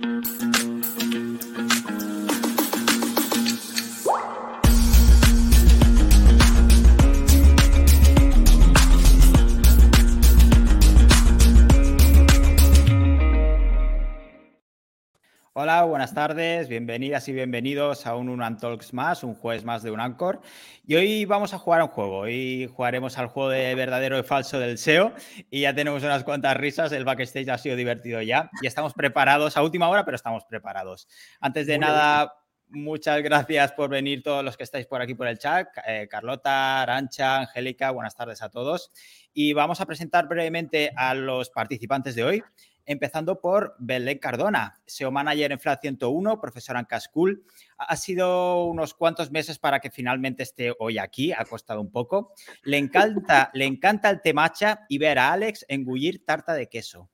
Mm-hmm. Buenas tardes, bienvenidas y bienvenidos a un Unan Talks más, un jueves más de un Anchor. Y hoy vamos a jugar un juego. Hoy jugaremos al juego de verdadero y falso del SEO y ya tenemos unas cuantas risas. El backstage ha sido divertido ya y estamos preparados a última hora, pero estamos preparados. Antes de nada, muchas gracias por venir todos los que estáis por aquí por el chat. Eh, Carlota, Arancha, Angélica, buenas tardes a todos. Y vamos a presentar brevemente a los participantes de hoy empezando por Belén Cardona, SEO Manager en FLAT 101, profesora en Cascool. Ha sido unos cuantos meses para que finalmente esté hoy aquí, ha costado un poco. Le encanta, le encanta el temacha y ver a Alex engullir tarta de queso.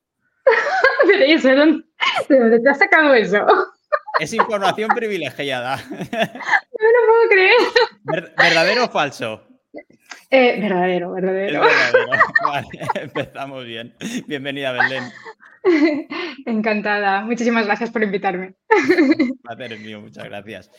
Pero eso, ¿de dónde te has sacado eso? Es información privilegiada. No me lo puedo creer. ¿Verdadero o falso? Eh, verdadero, verdadero. Vale, empezamos bien. Bienvenida, Belén. Encantada. Muchísimas gracias por invitarme. Placer mío, muchas gracias.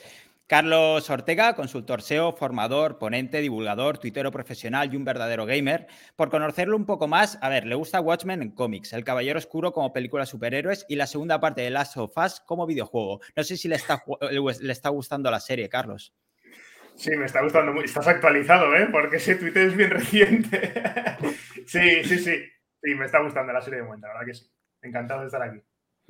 Carlos Ortega, consultor SEO, formador, ponente, divulgador, tuitero profesional y un verdadero gamer. Por conocerlo un poco más, a ver, le gusta Watchmen en cómics, El Caballero Oscuro como película de superhéroes y la segunda parte de Last of Us como videojuego. No sé si le está, le está gustando la serie, Carlos. Sí, me está gustando mucho. Estás actualizado, ¿eh? Porque ese Twitter es bien reciente. sí, sí, sí. Sí, me está gustando la serie de momento, la verdad que sí. Encantado de estar aquí.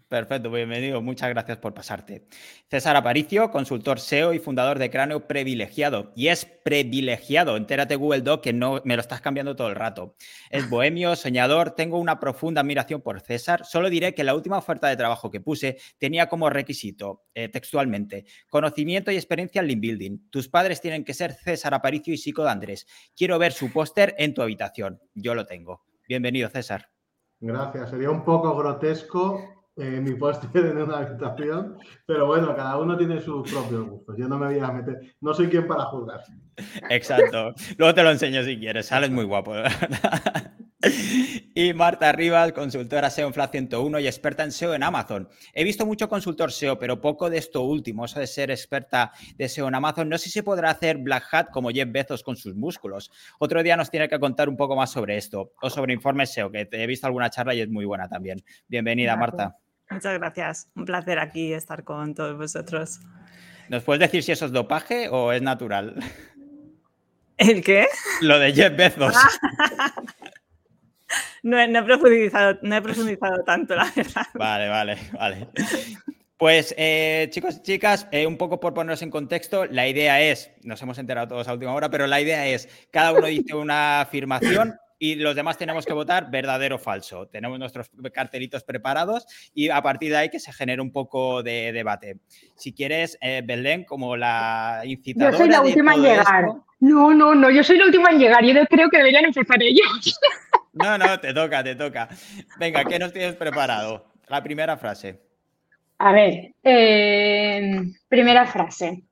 Perfecto, bienvenido. Muchas gracias por pasarte. César Aparicio, consultor SEO y fundador de Cráneo Privilegiado. Y es privilegiado. Entérate Google Doc que no me lo estás cambiando todo el rato. Es bohemio, soñador. Tengo una profunda admiración por César. Solo diré que la última oferta de trabajo que puse tenía como requisito, eh, textualmente, conocimiento y experiencia en Lean Building. Tus padres tienen que ser César Aparicio y Sico de Andrés. Quiero ver su póster en tu habitación. Yo lo tengo. Bienvenido, César. Gracias. Sería un poco grotesco eh, mi póster en una habitación, pero bueno, cada uno tiene sus propios gustos. Yo no me voy a meter, no soy quien para juzgar. Exacto. Luego te lo enseño si quieres, sales muy guapo. y Marta Rivas, consultora SEO en FLAT 101 y experta en SEO en Amazon. He visto mucho consultor SEO, pero poco de esto último, eso de ser experta de SEO en Amazon. No sé si se podrá hacer Black Hat como Jeff Bezos con sus músculos. Otro día nos tiene que contar un poco más sobre esto o sobre informes SEO, que he visto alguna charla y es muy buena también. Bienvenida, Marta. Muchas gracias. Un placer aquí estar con todos vosotros. ¿Nos puedes decir si eso es dopaje o es natural? ¿El qué? Lo de Jeff Bezos. no, he profundizado, no he profundizado tanto, la verdad. Vale, vale, vale. Pues eh, chicos y chicas, eh, un poco por ponernos en contexto, la idea es, nos hemos enterado todos a última hora, pero la idea es, cada uno dice una afirmación y los demás tenemos que votar verdadero o falso. Tenemos nuestros cartelitos preparados y a partir de ahí que se genere un poco de debate. Si quieres, eh, Belén, como la incitadora. Yo soy la última en llegar. No, no, no, yo soy la última en llegar. Yo creo que deberían empezar ellos. No, no, te toca, te toca. Venga, ¿qué nos tienes preparado? La primera frase. A ver, eh, primera frase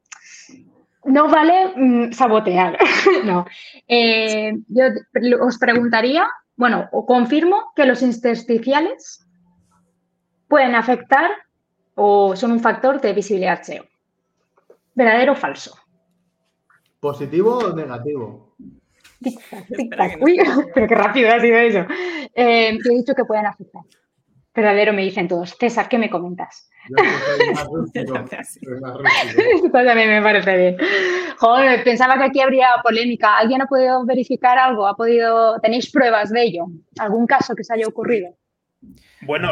no vale mm, sabotear, no. Eh, yo os preguntaría, bueno, o confirmo que los intersticiales pueden afectar o son un factor de visibilidad SEO. ¿Verdadero o falso? ¿Positivo o negativo? Uy, pero qué rápido ha sido eso. Eh, he dicho que pueden afectar. Verdadero me dicen todos. César, ¿qué me comentas? Esto también me parece bien. Joder, pensaba que aquí habría polémica. ¿Alguien ha podido verificar algo? ¿Ha podido, ¿Tenéis pruebas de ello? ¿Algún caso que se haya ocurrido? Bueno,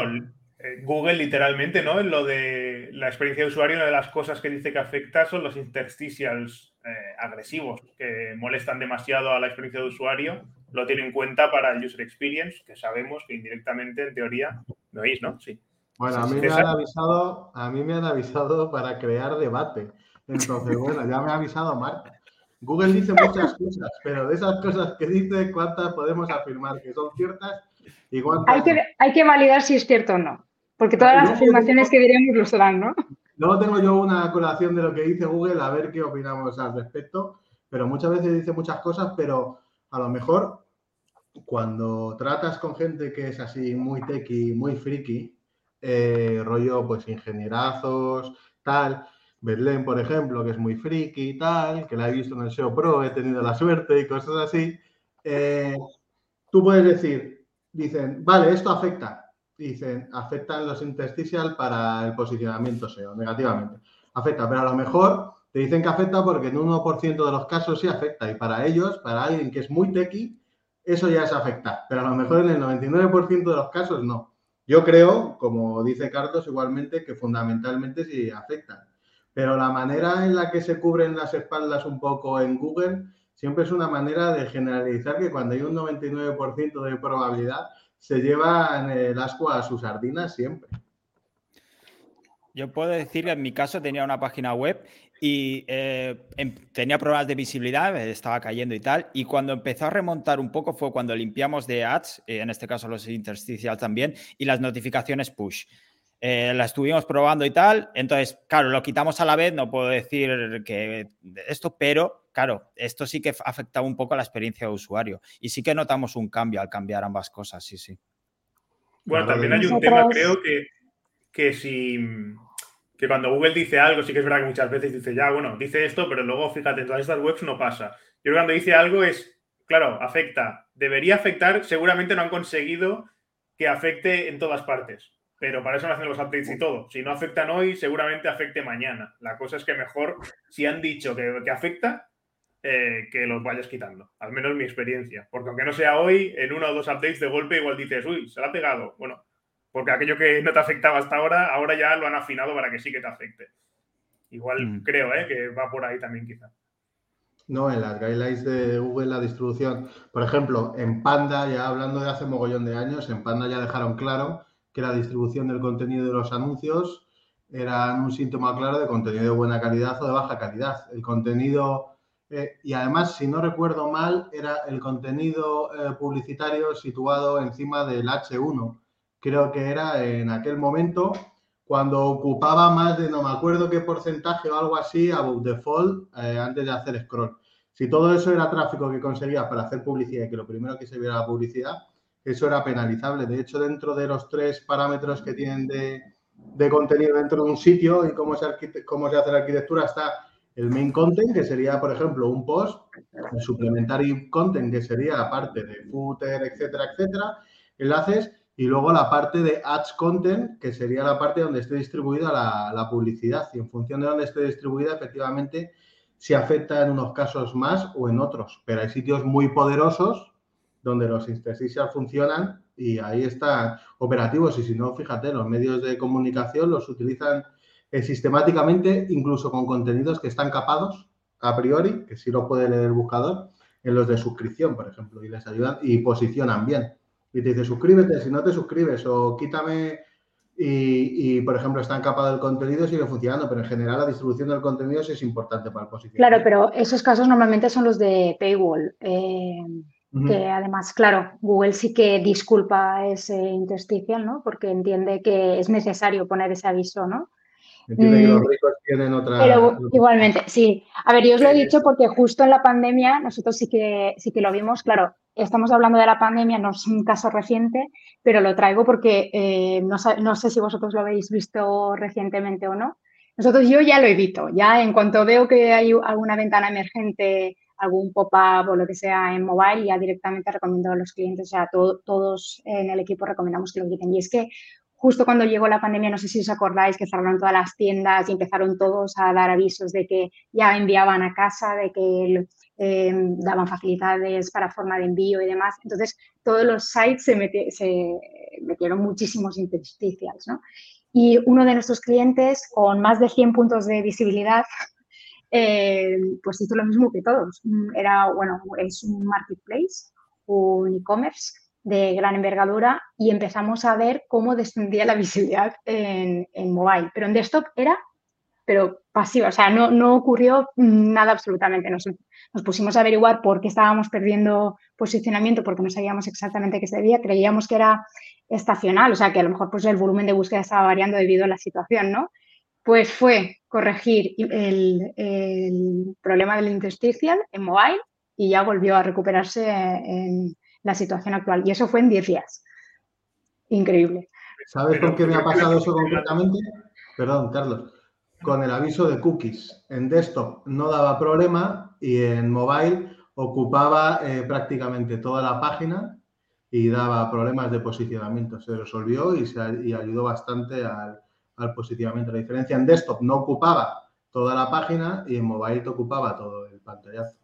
eh, Google literalmente, ¿no? En lo de la experiencia de usuario, una de las cosas que dice que afecta son los interstitials eh, agresivos, que molestan demasiado a la experiencia de usuario. Lo tiene en cuenta para el user experience, que sabemos que indirectamente, en teoría, ¿me oís, no? Sí. Bueno, a mí, me han avisado, a mí me han avisado para crear debate. Entonces, bueno, ya me ha avisado Marta. Google dice muchas cosas, pero de esas cosas que dice, ¿cuántas podemos afirmar que son ciertas y cuántas hay que, hay que validar si es cierto o no, porque todas las afirmaciones que diremos lo serán, ¿no? Luego tengo yo una colación de lo que dice Google, a ver qué opinamos al respecto, pero muchas veces dice muchas cosas, pero a lo mejor cuando tratas con gente que es así muy techy, muy friki, eh, rollo pues ingenierazos, tal. Bedlem, por ejemplo, que es muy friki y tal, que la he visto en el SEO Pro, he tenido la suerte y cosas así. Eh, tú puedes decir, dicen, vale, esto afecta. Dicen, afectan los interstitial para el posicionamiento SEO, negativamente. Afecta, pero a lo mejor te dicen que afecta porque en un 1% de los casos sí afecta. Y para ellos, para alguien que es muy tequi, eso ya es afectar. Pero a lo mejor en el 99% de los casos no. Yo creo, como dice Carlos, igualmente que fundamentalmente sí afectan. Pero la manera en la que se cubren las espaldas un poco en Google siempre es una manera de generalizar que cuando hay un 99% de probabilidad se llevan el asco a sus sardinas siempre. Yo puedo decir que en mi caso tenía una página web y eh, em, tenía problemas de visibilidad, estaba cayendo y tal. Y cuando empezó a remontar un poco fue cuando limpiamos de ads, eh, en este caso los intersticiales también, y las notificaciones push. Eh, la estuvimos probando y tal. Entonces, claro, lo quitamos a la vez, no puedo decir que esto, pero claro, esto sí que afectaba un poco a la experiencia de usuario. Y sí que notamos un cambio al cambiar ambas cosas, sí, sí. Bueno, también hay un tema, creo que, que si que cuando Google dice algo, sí que es verdad que muchas veces dice, ya, bueno, dice esto, pero luego fíjate, en todas estas webs no pasa. Yo creo que cuando dice algo es, claro, afecta. Debería afectar, seguramente no han conseguido que afecte en todas partes. Pero para eso no hacen los updates y todo. Si no afectan hoy, seguramente afecte mañana. La cosa es que mejor, si han dicho que, que afecta, eh, que los vayas quitando. Al menos mi experiencia. Porque aunque no sea hoy, en uno o dos updates de golpe igual dices, uy, se la ha pegado. Bueno, porque aquello que no te afectaba hasta ahora, ahora ya lo han afinado para que sí que te afecte. Igual mm. creo ¿eh? que va por ahí también quizá. No, en las guidelines de Google la distribución, por ejemplo, en Panda, ya hablando de hace mogollón de años, en Panda ya dejaron claro que la distribución del contenido de los anuncios era un síntoma claro de contenido de buena calidad o de baja calidad. El contenido, eh, y además, si no recuerdo mal, era el contenido eh, publicitario situado encima del H1, creo que era en aquel momento, cuando ocupaba más de no me acuerdo qué porcentaje o algo así above default eh, antes de hacer scroll. Si todo eso era tráfico que conseguías para hacer publicidad y que lo primero que se viera la publicidad, eso era penalizable. De hecho, dentro de los tres parámetros que tienen de, contenido dentro de un sitio y cómo se, cómo se hace la arquitectura está el main content, que sería, por ejemplo, un post, el supplementary content, que sería la parte de footer, etcétera, etcétera, enlaces, y luego la parte de Ads Content, que sería la parte donde esté distribuida la, publicidad. Y en función de dónde esté distribuida, efectivamente, se afecta en unos casos más o en otros. Pero hay sitios muy poderosos donde los intersticials funcionan y ahí están operativos. Y si no, fíjate, los medios de comunicación los utilizan eh, sistemáticamente, incluso con contenidos que están capados a priori, que sí lo puede leer el buscador, en los de suscripción, por ejemplo, y les ayudan y posicionan bien y te dice suscríbete, si no te suscribes o quítame y, por ejemplo, está encapado el contenido, sigue funcionando, pero en general la distribución del contenido sí es importante para el posicionamiento. Claro, pero esos casos normalmente son los de paywall, eh, que además, claro, Google sí que disculpa ese intersticial, ¿no? Porque entiende que es necesario poner ese aviso, ¿no? Entiende que los mm, ricos tienen otra... Pero igualmente, sí. A ver, yo os lo he dicho porque justo en la pandemia nosotros sí que, sí que lo vimos, claro, estamos hablando de la pandemia, no es un caso reciente, pero lo traigo porque eh, no, no, sé si vosotros lo habéis visto recientemente o no. Nosotros yo ya lo evito, ya en cuanto veo que hay alguna ventana emergente, algún pop-up o lo que sea en mobile, ya directamente recomiendo a los clientes, o sea, todos en el equipo recomendamos que lo quiten. Y es que justo cuando llegó la pandemia, no sé si os acordáis que cerraron todas las tiendas y empezaron todos a dar avisos de que ya enviaban a casa, de que Em, daban facilidades para forma de envío y demás. Entonces, todos los sites se, metieron muchísimos intersticials. ¿no? Y uno de nuestros clientes, con más de 100 puntos de visibilidad, eh, pues hizo lo mismo que todos. Era, bueno, es un marketplace, un e-commerce de gran envergadura y empezamos a ver cómo descendía la visibilidad en, en mobile. Pero en desktop era pero pasiva, o sea, no, no ocurrió nada absolutamente. Nos, nos, pusimos a averiguar por qué estábamos perdiendo posicionamiento, porque no sabíamos exactamente qué se debía, creíamos que era estacional, o sea, que a lo mejor pues, el volumen de búsqueda estaba variando debido a la situación, ¿no? Pues fue corregir el, el problema del intersticial en mobile y ya volvió a recuperarse en la situación actual. Y eso fue en 10 días. Increíble. ¿Sabes con qué me ha pasado eso concretamente? Perdón, Carlos. Con el aviso de cookies. En desktop no daba problema y en mobile ocupaba eh, prácticamente toda la página y daba problemas de posicionamiento. Se resolvió y, se, y ayudó bastante al, al posicionamiento. La diferencia en desktop no ocupaba toda la página y en mobile te ocupaba todo el pantallazo.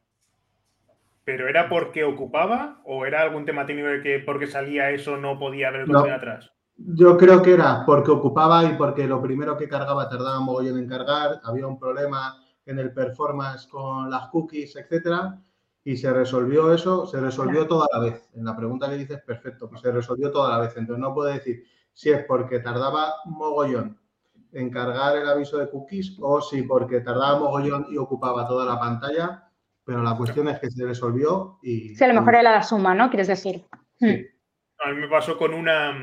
¿Pero era porque ocupaba o era algún tema técnico de que porque salía eso no podía ver el No. atrás? Yo creo que era porque ocupaba y porque lo primero que cargaba tardaba mogollón en cargar, había un problema en el performance con las cookies, etcétera, y se resolvió eso, se resolvió toda la vez. En la pregunta que dices, perfecto, pues se resolvió toda la vez. Entonces no puedo decir si es porque tardaba mogollón en cargar el aviso de cookies o si porque tardaba mogollón y ocupaba toda la pantalla, pero la cuestión es que se resolvió y... Sí, a lo mejor era la suma, ¿no? Quieres decir. Hmm. A mí me pasó con una,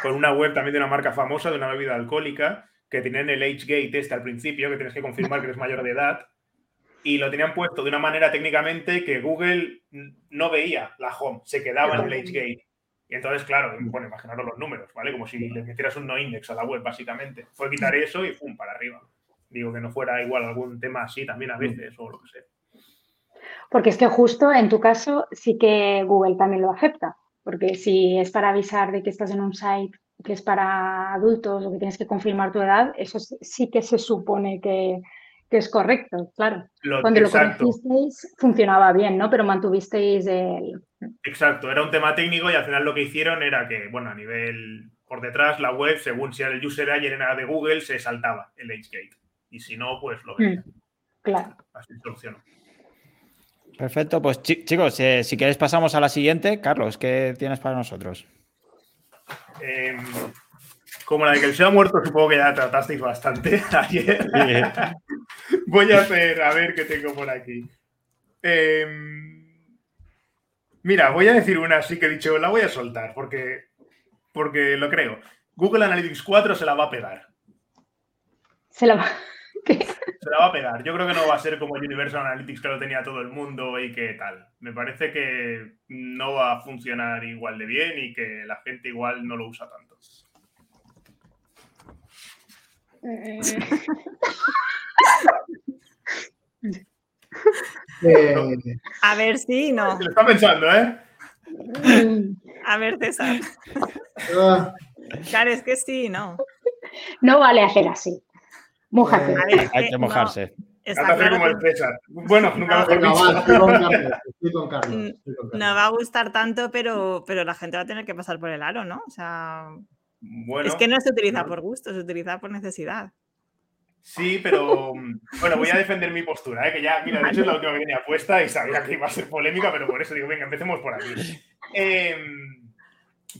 con una web también de una marca famosa, de una bebida alcohólica, que tenían el age gate este al principio, que tienes que confirmar que eres mayor de edad, y lo tenían puesto de una manera técnicamente que Google no veía la home, se quedaba en el age gate. Y entonces, claro, bueno, imaginaros los números, ¿vale? Como si le metieras un no index a la web, básicamente. Fue quitar eso y pum, para arriba. Digo que no fuera igual algún tema así también a veces o lo que sea. Porque es que justo en tu caso sí que Google también lo acepta. Porque si es para avisar de que estás en un site que es para adultos o que tienes que confirmar tu edad, eso sí- que se supone que, que es correcto, claro. Lo- Cuando lo corregisteis funcionaba bien, ¿no? Pero mantuvisteis el... Exacto, era un tema técnico y al final lo que hicieron era que, bueno, a nivel por detrás, la web, según si era el user agent era de Google, se saltaba el HGate. Y si no, pues lo veía. Claro. Así solucionó. Perfecto, pues chi- chicos, eh, si queréis pasamos a la siguiente. Carlos, ¿qué tienes para nosotros? Eh, como la de que el SEO ha muerto, supongo que ya tratasteis bastante ayer. Voy a hacer, a ver qué tengo por aquí. Eh, mira, voy a decir una así que he dicho, la voy a soltar porque, porque lo creo. Google Analytics 4 se la va a pegar. Se la va... ¿Qué? Se la va a pegar. Yo creo que no va a ser como Universal Analytics que lo tenía todo el mundo y que tal. Me parece que no va a funcionar igual de bien y que la gente igual no lo usa tanto. Eh, Eh, A ver si no. Se lo está pensando, ¿eh? A ver, César. ah, Claro, es que sí, no. No vale hacer así. Mójate. Eh, Hay que no, mojarse. está claro como el César. Bueno, nunca mejor venga, va, estoy con Carlos, estoy con Carlos, estoy con Carlos. no va a gustar tanto, pero, pero la gente va a tener que pasar por el aro, ¿no? O sea, Bueno, es que no se utiliza por gusto, se utiliza por necesidad. sí, pero bueno, voy a defender mi postura, ¿eh? que ya, mira, de hecho es la última que tenía puesta y sabía que iba a ser polémica, pero por eso digo, venga, empecemos por aquí. Em,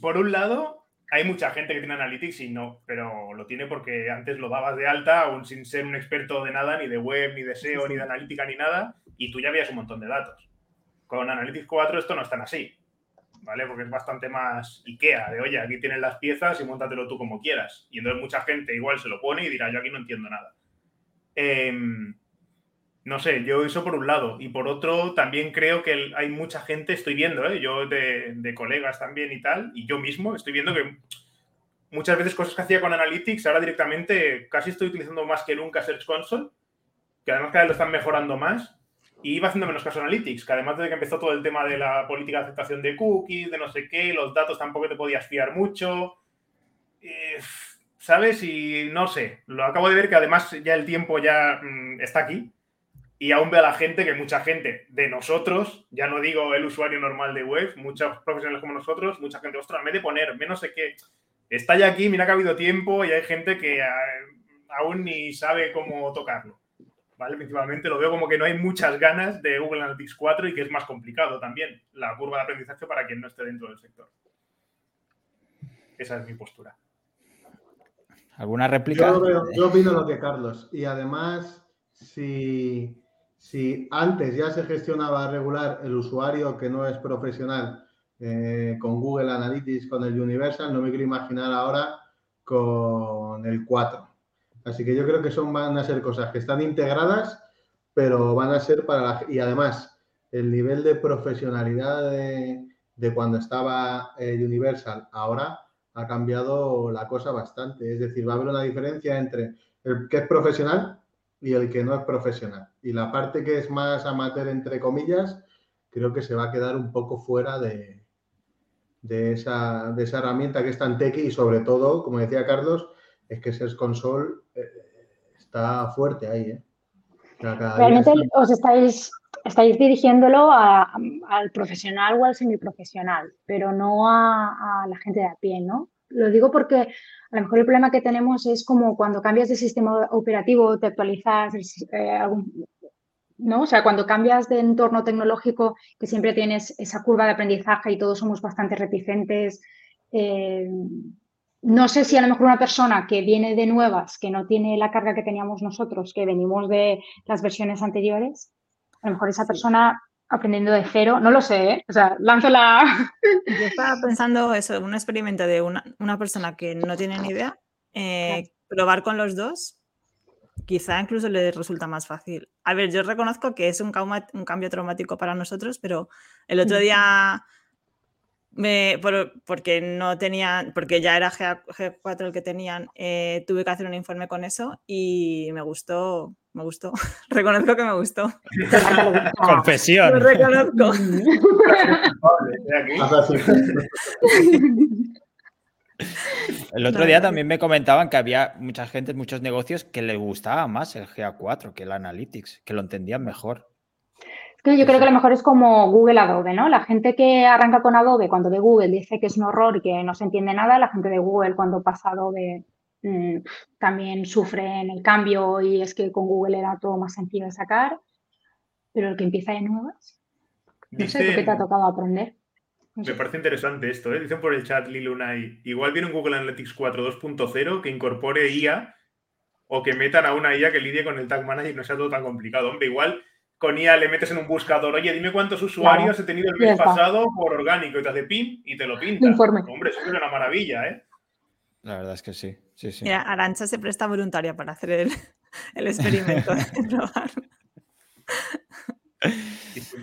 por un lado, hay mucha gente que tiene Analytics y no, pero lo tiene porque antes lo dabas de alta, aún sin ser un experto de nada, ni de web, ni de SEO, ni de analítica, ni nada, y tú ya veías un montón de datos. Con Analytics 4 esto no es tan así, ¿vale? Porque es bastante más IKEA, de oye, aquí tienes las piezas y móntatelo tú como quieras. Y entonces mucha gente igual se lo pone y dirá, yo aquí no entiendo nada. Em, no sé, yo eso por un lado. Y por otro, también creo que hay mucha gente, estoy viendo, ¿eh? yo de, de colegas también y tal, y yo mismo estoy viendo que muchas veces cosas que hacía con Analytics, ahora directamente casi estoy utilizando más que nunca Search Console, que además cada vez lo están mejorando más, y iba haciendo menos caso a Analytics, que además desde que empezó todo el tema de la política de aceptación de cookies, de no sé qué, los datos tampoco te podías fiar mucho, eh, ¿sabes? Y no sé, lo acabo de ver que además ya el tiempo ya mm, está aquí, y aún veo a la gente que mucha gente de nosotros, ya no digo el usuario normal de web, muchos profesionales como nosotros, mucha gente, ostras, en vez de poner menos sé qué, está ya aquí, mira que ha habido tiempo y hay gente que eh, aún ni sabe cómo tocarlo. ¿Vale? Principalmente lo veo como que no hay muchas ganas de Google Analytics 4 y que es más complicado también la curva de aprendizaje para quien no esté dentro del sector. Esa es mi postura. ¿Alguna réplica? Yo, veo- yo opino lo que Carlos. Y además, si, si antes ya se gestionaba regular el usuario que no es profesional eh, con Google Analytics, con el Universal, no me quiero imaginar ahora con el 4. Así que yo creo que son, van a ser cosas que están integradas, pero van a ser para la... Y además, el nivel de profesionalidad de, de cuando estaba el Universal ahora ha cambiado la cosa bastante. Es decir, va a haber una diferencia entre el que es profesional y el que no es profesional. Y la parte que es más amateur, entre comillas, creo que se va a quedar un poco fuera de, de, esa, de esa herramienta que es tan tequi y sobre todo, como decía Carlos, es que Search Console eh, está fuerte ahí. ¿eh? Realmente os estáis, estáis dirigiéndolo al profesional o al semiprofesional, pero no a, la gente de a pie, ¿no? Lo digo porque a lo mejor el problema que tenemos es como cuando cambias de sistema operativo, te actualizas eh, ¿no? O sea, cuando cambias de entorno tecnológico, que siempre tienes esa curva de aprendizaje y todos somos bastante reticentes. Eh, no sé si a lo mejor una persona que viene de nuevas, que no tiene la carga que teníamos nosotros, que venimos de las versiones anteriores, a lo mejor esa persona aprendiendo de cero, no lo sé, ¿eh? o sea, lanzo la... Yo estaba pensando eso, un experimento de una, persona que no tiene ni idea, eh, probar con los dos, quizá incluso le resulta más fácil. A ver, yo reconozco que es un, un cambio traumático para nosotros, pero el otro día me, porque no tenía, porque ya era G, 4 el que tenían, eh, tuve que hacer un informe con eso y me gustó, me gustó. reconozco que me gustó. Confesión. Lo reconozco. El otro día también me comentaban que había mucha gente, muchos negocios que le gustaba más el GA4 que el Analytics, que lo entendían mejor yo creo que a lo mejor es como Google Adobe, ¿no? La gente que arranca con Adobe cuando ve Google dice que es un horror y que no se entiende nada, la gente de Google cuando pasa Adobe mm, también sufre en el cambio y es que con Google era todo más sencillo de sacar, pero el que empieza de nuevas, no sé, ¿qué te ha tocado aprender? Me parece interesante esto, ¿eh? Dicen por el chat Lilunay, igual viene un Google Analytics 4 2.0 que incorpore IA o que metan a una IA que lidie con el Tag Manager y no sea todo tan complicado. Hombre, igual con IA le metes en un buscador, oye, dime cuántos usuarios he tenido el mes pasado por orgánico y te hace pin y te lo pinta. Hombre, eso es una maravilla, ¿eh? La verdad es que sí. sí, sí. Arancha se presta voluntaria para hacer el, experimento de probar.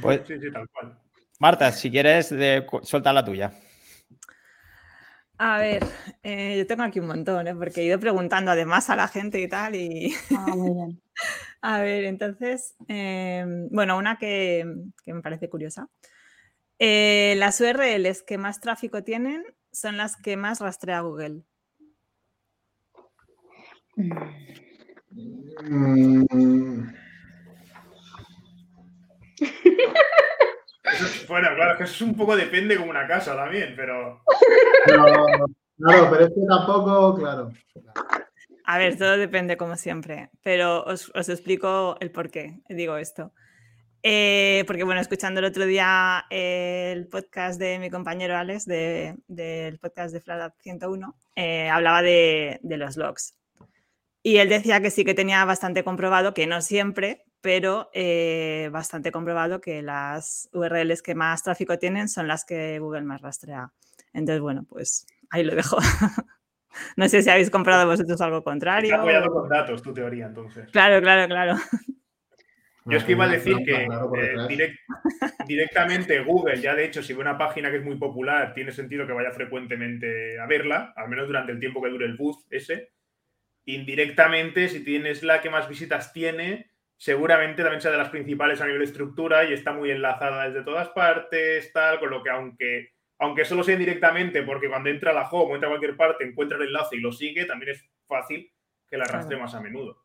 Pues, sí, sí, tal cual. Marta, si quieres, de, suelta la tuya. A ver, eh, yo tengo aquí un montón, ¿eh? porque he ido preguntando además a la gente y tal. Y... Ah, muy bien. a ver, entonces, em, bueno, una que, me parece curiosa. Eh, las URLs que más tráfico tienen son las que más rastrea Google. Mm. bueno, claro, que eso es un poco depende como una casa también, pero. claro, pero es que tampoco, claro. A ver, todo depende como siempre, pero os, explico el por qué digo esto. Eh, porque bueno, escuchando el otro día el podcast de mi compañero Alex, del podcast de Flat 101, eh, hablaba de, de, los logs. Y él decía que sí que tenía bastante comprobado, que no siempre, pero eh, bastante comprobado que las URLs que más tráfico tienen son las que Google más rastrea. Entonces, bueno, pues ahí lo dejo. no sé si habéis comprado vosotros algo contrario. Está apoyado con datos tu teoría, entonces. Claro, claro, claro. Yo es que iba a decir que eh, directamente Google, ya de hecho, si ve una página que es muy popular, tiene sentido que vaya frecuentemente a verla, al menos durante el tiempo que dure el boost ese. Indirectamente, si tienes la que más visitas tiene, seguramente también sea de las principales a nivel de estructura y está muy enlazada desde todas partes, tal, con lo que aunque, aunque solo sea indirectamente, porque cuando entra a la home o entra a cualquier parte, encuentra el enlace y lo sigue, también es fácil que la arrastre más a menudo.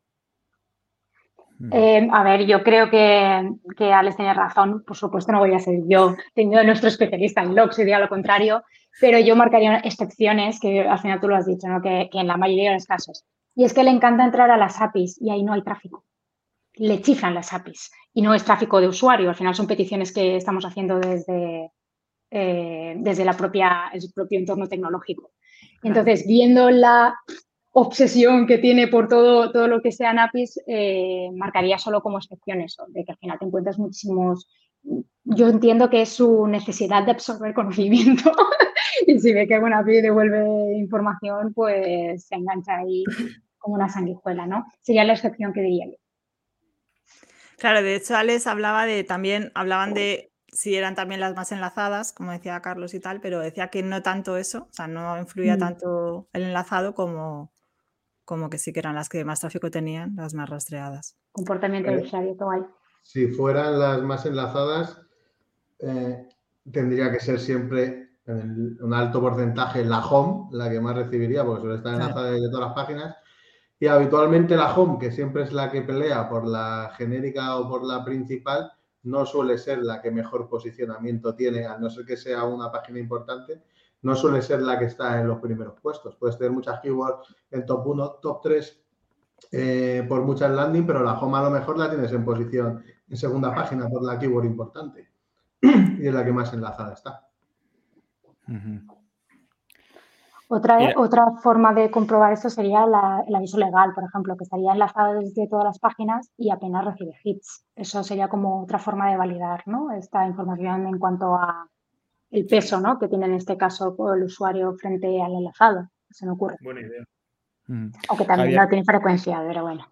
Eh, a ver, yo creo que, que Alex tiene razón. Por supuesto, no voy a ser yo, tengo nuestro especialista en logs, sería lo contrario, pero yo marcaría excepciones, que al final tú lo has dicho, ¿no? que, que en la mayoría de los casos. Y es que le encanta entrar a las APIs y ahí no hay tráfico. Le chiflan las APIs y no es tráfico de usuario, al final son peticiones que estamos haciendo desde, eh, desde la propia, el propio entorno tecnológico. Entonces, viendo la obsesión que tiene por todo, todo lo que sean APIs, eh, marcaría solo como excepción eso, de que al final te encuentras muchísimos... Yo entiendo que es su necesidad de absorber conocimiento y si ve que una API devuelve información, pues se engancha ahí como una sanguijuela, ¿no? Sería la excepción que diría yo. Claro, de hecho, Alex hablaba de también, hablaban de si eran también las más enlazadas, como decía Carlos y tal, pero decía que no tanto eso, o sea, no influía Mm. tanto el enlazado como, como que sí que eran las que más tráfico tenían, las más rastreadas. Comportamiento Eh, del usuario, guay. Si fueran las más enlazadas, eh, tendría que ser siempre en el- un alto porcentaje la home, la que más recibiría, porque suele estar Claro. enlazada desde todas las páginas. Y habitualmente la home, que siempre es la que pelea por la genérica o por la principal, no suele ser la que mejor posicionamiento tiene, a no ser que sea una página importante, no suele ser la que está en los primeros puestos. Puedes tener muchas keywords en top 1, top 3 eh, por muchas landing, pero la home a lo mejor la tienes en posición en segunda página por la keyword importante y es la que más enlazada está. Otra, Mira. otra forma de comprobar esto sería la- el aviso legal, por ejemplo, que estaría enlazado desde todas las páginas y apenas recibe hits. Eso sería como otra forma de validar ¿no? esta información en cuanto a el peso ¿no? que tiene en este caso el usuario frente al enlazado. Se me ocurre. Buena idea. Ujú. Aunque también Javier. no tiene frecuencia, pero bueno.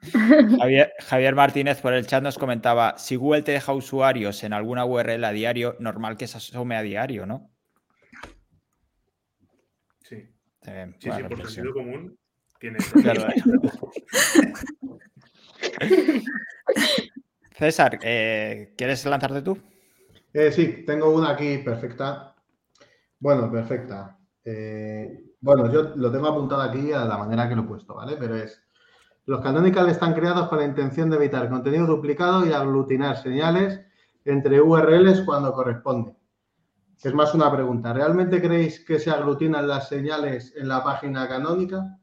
Javier, Javier Martínez por el chat nos comentaba, si Google te deja usuarios en alguna URL a diario, normal que se asome a diario, ¿no? Sí, Eh, sí, sí, por sentido común tiene. Claro. César, eh, ¿quieres lanzarte tú? Eh, sí, tengo una aquí perfecta. Bueno, perfecta. Eh, bueno, yo lo tengo apuntado aquí a la manera que lo he puesto, ¿vale? Pero es, los canonical están creados con la intención de evitar contenido duplicado y aglutinar señales entre URLs cuando corresponde. Es más una pregunta. ¿Realmente creéis que se aglutinan las señales en la página canónica?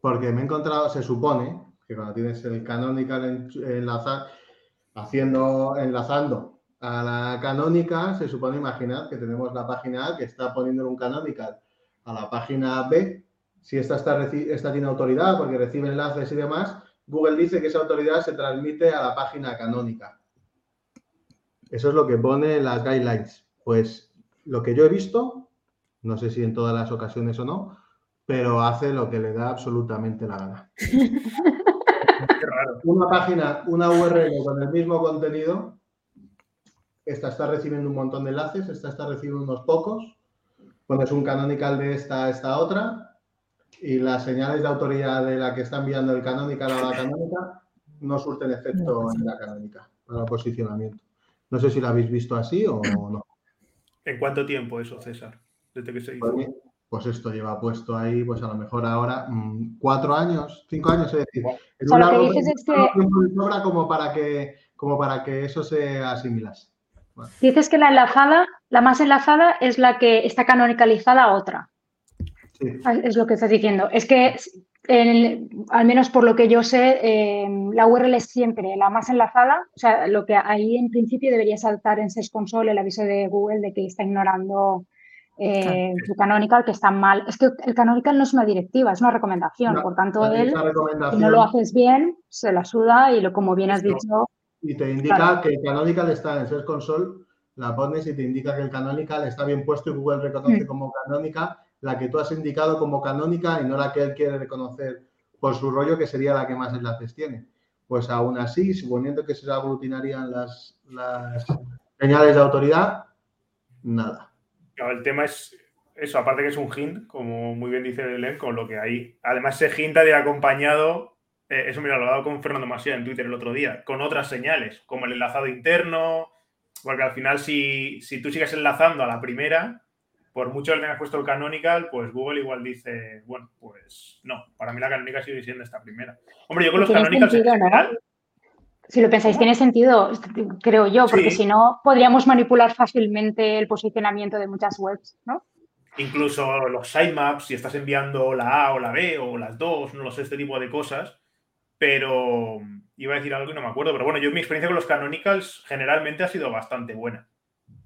Porque me he encontrado, se supone que cuando tienes el canonical haciendo, enlazando a la canónica, se supone, imaginad que tenemos la página A que está poniendo un canonical a la página B. Si esta, está, esta tiene autoridad porque recibe enlaces y demás, Google dice que esa autoridad se transmite a la página canónica. Eso es lo que pone en las guidelines. Pues lo que yo he visto, no sé si en todas las ocasiones o no, pero hace lo que le da absolutamente la gana. Una página, una URL con el mismo contenido, esta está recibiendo un montón de enlaces, esta está recibiendo unos pocos, pones un canonical de esta a esta otra y las señales de autoridad de la que está enviando el canonical a la canónica no surten efecto en la canónica para el posicionamiento. No sé si lo habéis visto así o no. ¿En cuánto tiempo eso, César? Desde que se hizo. Pues, pues esto lleva puesto ahí, pues a lo mejor ahora mm, cuatro años, cinco años, es decir, en O lo que dices es que- como para que, como para que eso se asimilase. Dices que la enlazada, la más enlazada es la que está canonicalizada a otra. Sí. Es lo que estás diciendo. Es que, al menos por lo que yo sé, eh, la URL es siempre la más enlazada. O sea, lo que ahí en principio debería saltar en Search Console el aviso de Google de que está ignorando eh, su canonical, que está mal. Es que el canonical no es una directiva, es una recomendación. No, por tanto, él, si no lo haces bien, se la suda y lo, como bien has dicho, y te indica claro. que el canonical está en Search Console, la pones y te indica que el canonical está bien puesto y Google reconoce Mm. como canónica la que tú has indicado como canónica y no la que él quiere reconocer por su rollo, que sería la que más enlaces tiene. Pues aún así, suponiendo que se aglutinarían las, las señales de autoridad, nada. El tema es eso, aparte que es un hint, como muy bien dice Belén, con lo que hay. Además, ese hint ha acompañado, eh, eso mira, lo he dado con Fernando Masía en Twitter el otro día, con otras señales, como el enlazado interno, porque al final si, si tú sigues enlazando a la primera, por mucho que tengas puesto el canonical, pues Google igual dice, bueno, pues no, para mí la canónica sigue siendo esta primera. Hombre, yo con los canonicals Si lo pensáis, tiene sentido, creo yo, porque Sí. si no, podríamos manipular fácilmente el posicionamiento de muchas webs, ¿no? incluso los sitemaps, si estás enviando la A o la B o las dos, no lo sé, este tipo de cosas. Pero iba a decir algo y no me acuerdo. Pero bueno, yo mi experiencia con los canonicals generalmente ha sido bastante buena.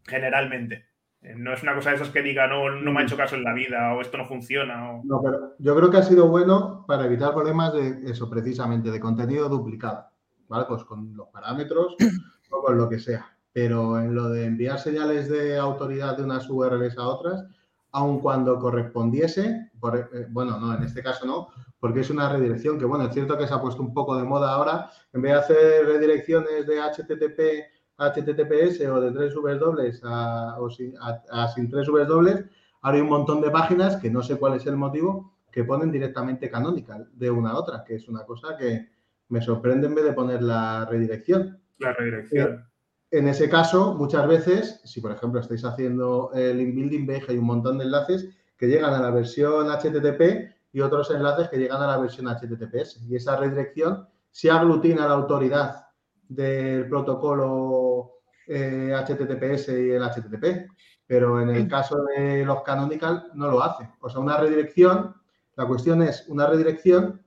Generalmente. Eh, No es una cosa de esas que diga, no, no me ha hecho caso en la vida o esto no funciona. O... No, pero yo creo que ha sido bueno para evitar problemas de eso, precisamente, de contenido duplicado, ¿vale? Pues con los parámetros o con lo que sea. Pero en lo de enviar señales de autoridad de unas URLs a otras, aun cuando correspondiese, por- eh, bueno, no, en este caso no, porque es una redirección que, bueno, es cierto que se ha puesto un poco de moda ahora, en vez de hacer redirecciones de HTTP HTTPS o de tres W a, o sin, a, sin tres W, ahora hay un montón de páginas que no sé cuál es el motivo, que ponen directamente canonical de una a otra, que es una cosa que me sorprende en vez de poner la redirección. La redirección. Eh, en ese caso, muchas veces, si por ejemplo estáis haciendo el inbuilding, veis que hay un montón de enlaces que llegan a la versión HTTP y otros enlaces que llegan a la versión HTTPS. Y esa redirección si aglutina la autoridad del protocolo HTTPS eh, y el HTTP, pero en el caso de los canonical no lo hace. O sea, una redirección, la cuestión es una redirección,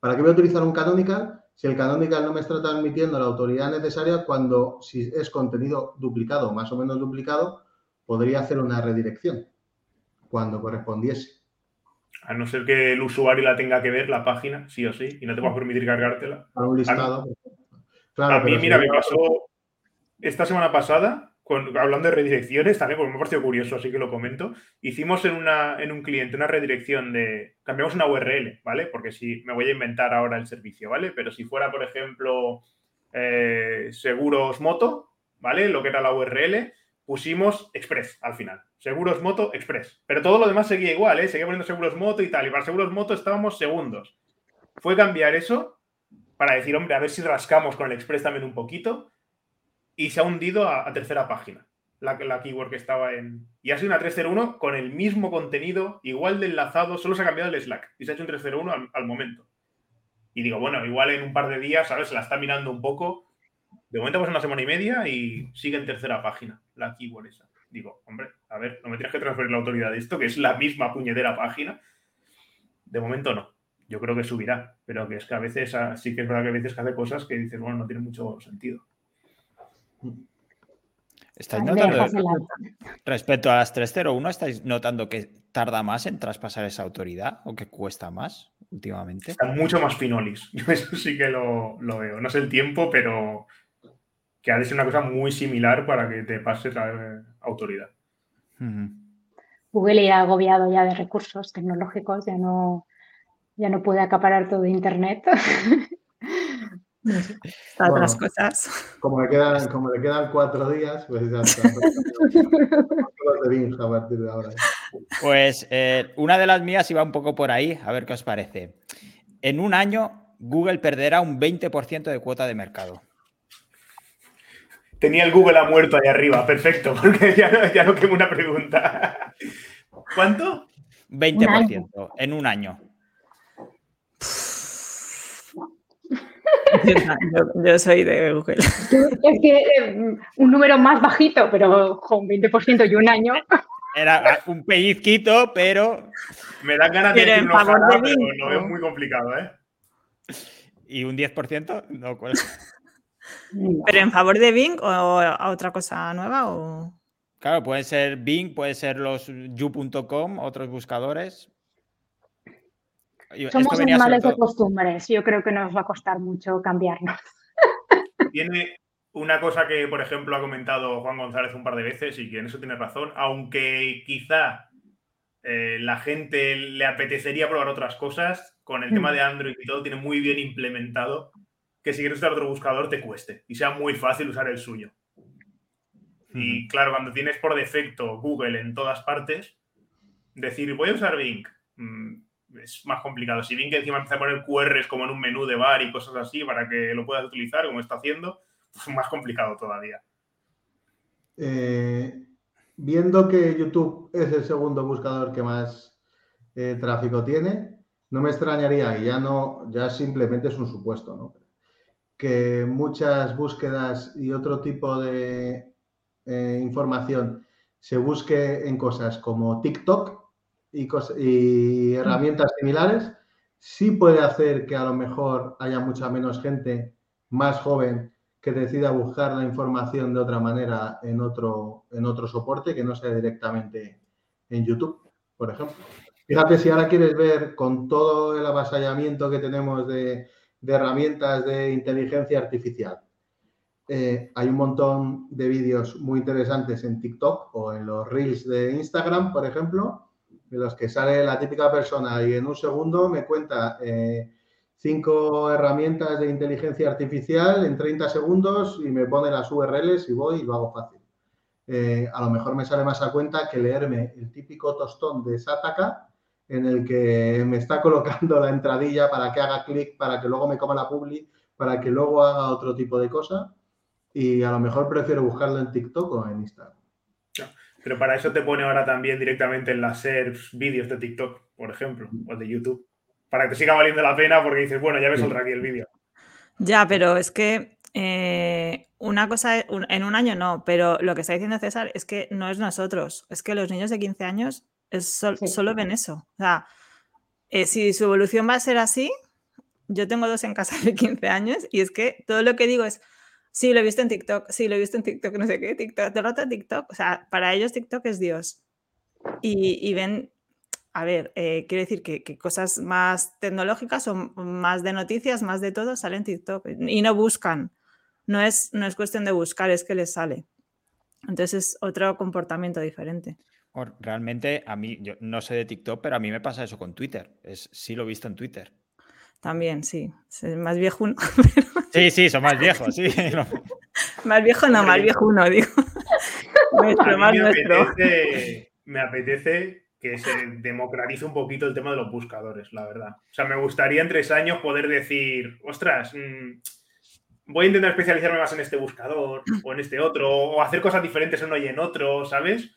¿para qué voy a utilizar un canonical si el canonical no me está transmitiendo la autoridad necesaria cuando si es contenido duplicado, más o menos duplicado, podría hacer una redirección cuando correspondiese. A no ser que el usuario la tenga que ver, la página, sí o sí, y no te va a permitir cargártela. Para un listado. A mí, mira, me pasó esta semana pasada, hablando de redirecciones, también porque me ha parecido curioso, así que lo comento. Hicimos en, una, en un cliente una redirección de. Cambiamos una URL, ¿vale? Porque si me voy a inventar ahora el servicio, ¿vale? Pero si fuera, por ejemplo, eh, Seguros Moto, ¿vale? Lo que era la URL, pusimos Express al final. Seguros Moto Express. Pero todo lo demás seguía igual, ¿eh? Seguía poniendo Seguros Moto y tal. Y para Seguros Moto estábamos segundos. Fue cambiar eso para decir, hombre, a ver si rascamos con el Express también un poquito y se ha hundido a, tercera página, la, la, keyword que estaba en... Y ha sido una 301 con el mismo contenido, igual de enlazado, solo se ha cambiado el Slack y se ha hecho un 301 al, al momento. Y digo, bueno, igual en un par de días, ¿sabes? Se la está mirando un poco. De momento pues una semana y media y sigue en tercera página la keyword esa. Digo, hombre, a ver, no me tienes que transferir la autoridad de esto, que es la misma puñetera página. De momento no. Yo creo que subirá, pero que es que a veces, ah, sí que es verdad que a veces que hace cosas que dices, bueno, no tiene mucho sentido. ¿Estáis notando, respecto a las 301, estáis notando que tarda más en traspasar esa autoridad o que cuesta más últimamente? Están mucho más finolis. Yo eso sí que lo, veo. No sé el tiempo, pero que ha de ser una cosa muy similar para que te pase la autoridad. Google ya ha agobiado ya de recursos tecnológicos, ya no, ya no puede acaparar todo Internet. otras cosas. Como le, quedan, como le quedan cuatro días, pues ya está. Pues eh, una de las mías iba un poco por ahí, a ver qué os parece. En un año, Google perderá un 20% de cuota de mercado. Tenía el Google ha muerto ahí arriba, perfecto, porque ya no, ya no tengo una pregunta. ¿Cuánto? 20% en un año. Yo, soy de Google. Es que eh, un número más bajito, pero con 20% y un año. Era un pellizquito, pero. Me da ganas de decir favor de pero lo veo muy complicado, ¿eh? ¿Y un 10%? No, ¿Pero en favor de Bing o a otra cosa nueva? O... Claro, puede ser Bing, puede ser los you.com, otros buscadores. Somos animales de costumbres. Yo creo que nos va a costar mucho cambiarnos. Tiene una cosa que, por ejemplo, ha comentado Juan González un par de veces y que en eso tiene razón, aunque quizá eh, la gente le apetecería probar otras cosas, con el tema mm. de Android y todo, tiene muy bien implementado que si quieres usar otro buscador te cueste y sea muy fácil usar el suyo. Y claro, cuando tienes por defecto Google en todas partes, decir voy a usar Bing, mm, es más complicado. Si bien que encima empieza a poner QRs como en un menú de bar y cosas así para que lo puedas utilizar, como está haciendo, pues es más complicado todavía. Eh, viendo que YouTube es el segundo buscador que más eh, tráfico tiene, no me extrañaría, y ya no, ya simplemente es un supuesto, ¿no? Que muchas búsquedas y otro tipo de eh, información se busque en cosas como TikTok, y, herramientas similares, sí puede hacer que a lo mejor haya mucha menos gente más joven que decida buscar la información de otra manera en otro, en otro soporte que no sea directamente en YouTube, por ejemplo. Fíjate si ahora quieres ver con todo el avasallamiento que tenemos de, herramientas de inteligencia artificial. Eh, hay un montón de vídeos muy interesantes en TikTok o en los reels de Instagram, por ejemplo, de los que sale la típica persona y en un segundo me cuenta eh, cinco herramientas de inteligencia artificial en 30 segundos y me pone las URLs y voy y lo hago fácil. Eh, a lo mejor me sale más a cuenta que leerme el típico tostón de Sataka en el que me está colocando la entradilla para que haga clic, para que luego me coma la publi, para que luego haga otro tipo de cosa. Y a lo mejor prefiero buscarlo en TikTok o en Instagram. Pero para eso te pone ahora también directamente en las SERPs vídeos de TikTok, por ejemplo, o de YouTube. Para que te siga valiendo la pena porque dices, bueno, ya ves otra aquí el vídeo. Ya, pero es que eh, una cosa, en un año no, pero lo que está diciendo César es que no es nosotros, es que los niños de 15 años solo ven eso. O sea, eh, si su evolución va a ser así, yo tengo dos en casa de 15 años y es que todo lo que digo es, sí, lo he visto en TikTok, sí, lo he visto en TikTok, no sé qué, TikTok, te rato TikTok. O sea, para ellos TikTok es Dios. Y, ven, a ver, eh, quiero decir que, cosas más tecnológicas o más de noticias, más de todo, salen en TikTok y no buscan. No es, no es cuestión de buscar, es que les sale. Entonces es otro comportamiento diferente. Realmente a mí, yo no sé de TikTok, pero a mí me pasa eso con Twitter. Es, sí lo he visto en Twitter. También, sí. Es más viejo uno. Sí, sí, son más viejos, sí. más viejo no, más viejo uno, digo. nuestro, más me nuestro. Apetece, me apetece que se democratice un poquito el tema de los buscadores, la verdad. O sea, me gustaría en tres años poder decir, ostras, mm, voy a intentar especializarme más en este buscador o en este otro, o hacer cosas diferentes en uno y en otro, ¿sabes?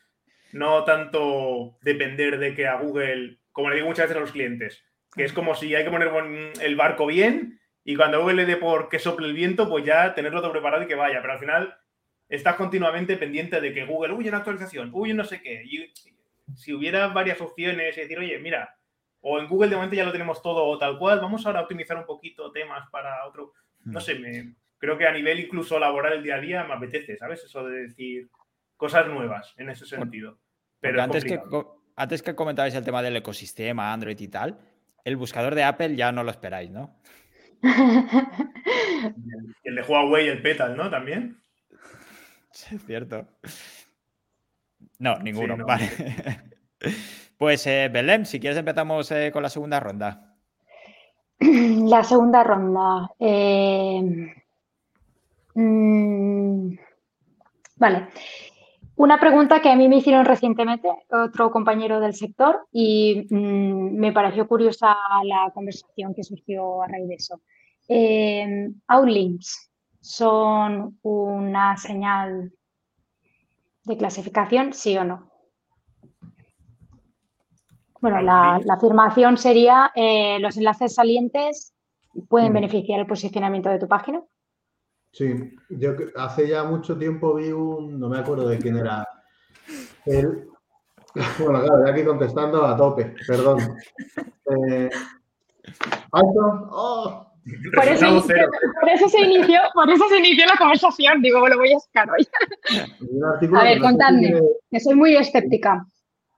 No tanto depender de que a Google, como le digo muchas veces a los clientes, que es como si hay que poner el barco bien y cuando Google le dé por que sople el viento, pues ya tenerlo todo preparado y que vaya. Pero al final estás continuamente pendiente de que Google, uy, una actualización, uy, no sé qué. Y si hubiera varias opciones y decir, oye, mira, o en Google de momento ya lo tenemos todo o tal cual, vamos ahora a optimizar un poquito temas para otro. No hmm. sé, me, creo que a nivel incluso laboral el día a día me apetece, ¿sabes? Eso de decir cosas nuevas en ese sentido. Pero antes, que, antes que comentabais el tema del ecosistema, Android y tal, el buscador de Apple ya no lo esperáis, ¿no? el de Huawei el Petal, ¿no? También. Sí, es cierto. No, ninguno. Vale. Pues eh, Belém, si quieres empezamos eh, con la segunda ronda. La segunda ronda. Eh, mm, vale. Una pregunta que a mí me hicieron recientemente otro compañero del sector y mm, me pareció curiosa la conversación que surgió a raíz de eso. Eh, outlinks son una señal de clasificación, sí o no. Bueno, la, afirmación sería eh, los enlaces salientes pueden beneficiar el posicionamiento de tu página. Sí, yo hace ya mucho tiempo vi un, no me acuerdo de quién era. El, bueno, claro, ya aquí contestando a tope, perdón. Eh, oh. por, eso, se inició, por eso se inició la conversación. Digo, bueno, voy a sacar hoy. A ver, contadme, que soy muy escéptica.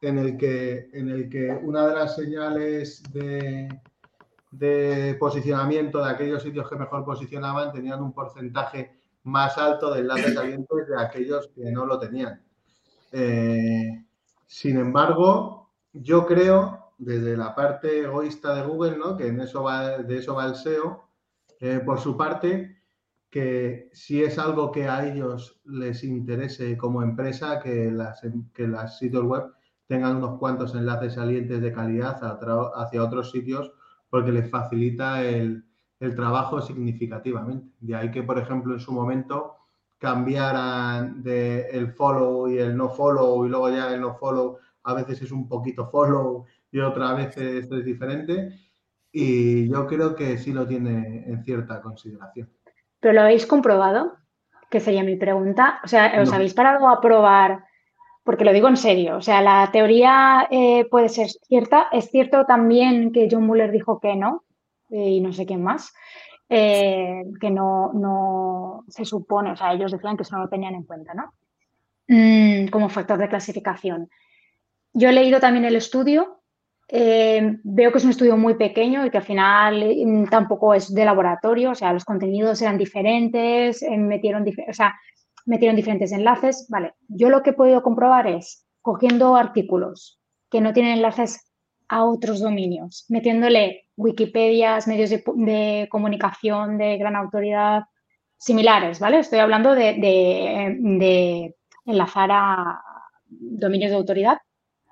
En el que, en el que una de las señales de, de posicionamiento de aquellos sitios que mejor posicionaban tenían un porcentaje más alto de enlaces salientes de aquellos que no lo tenían. Eh, sin embargo, yo creo, desde la parte egoísta de Google, ¿no? que en eso va, de eso va el SEO, eh, por su parte, que si es algo que a ellos les interese como empresa, que las, que las sitios web tengan unos cuantos enlaces salientes de calidad hacia otros sitios porque les facilita el, trabajo significativamente. De ahí que, por ejemplo, en su momento cambiaran de el follow y el no follow y luego ya el no follow a veces es un poquito follow y otra vez es diferente. Y yo creo que sí lo tiene en cierta consideración. ¿Pero lo habéis comprobado? Que sería mi pregunta. O sea, ¿os habéis parado a probar porque lo digo en serio, o sea, la teoría eh, puede ser cierta. Es cierto también que John Muller dijo que no, eh, y no sé quién más, eh, que no, no se supone, o sea, ellos decían que eso no lo tenían en cuenta, ¿no? Mm, como factor de clasificación. Yo he leído también el estudio, veo que es un estudio muy pequeño y que al final mm, tampoco es de laboratorio, o sea, los contenidos eran diferentes, metieron, o sea, metieron diferentes enlaces. Vale, yo lo que he podido comprobar es, cogiendo artículos que no tienen enlaces a otros dominios, metiéndole Wikipedias, medios de, comunicación de gran autoridad similares, ¿vale? Estoy hablando de, de enlazar a dominios de autoridad.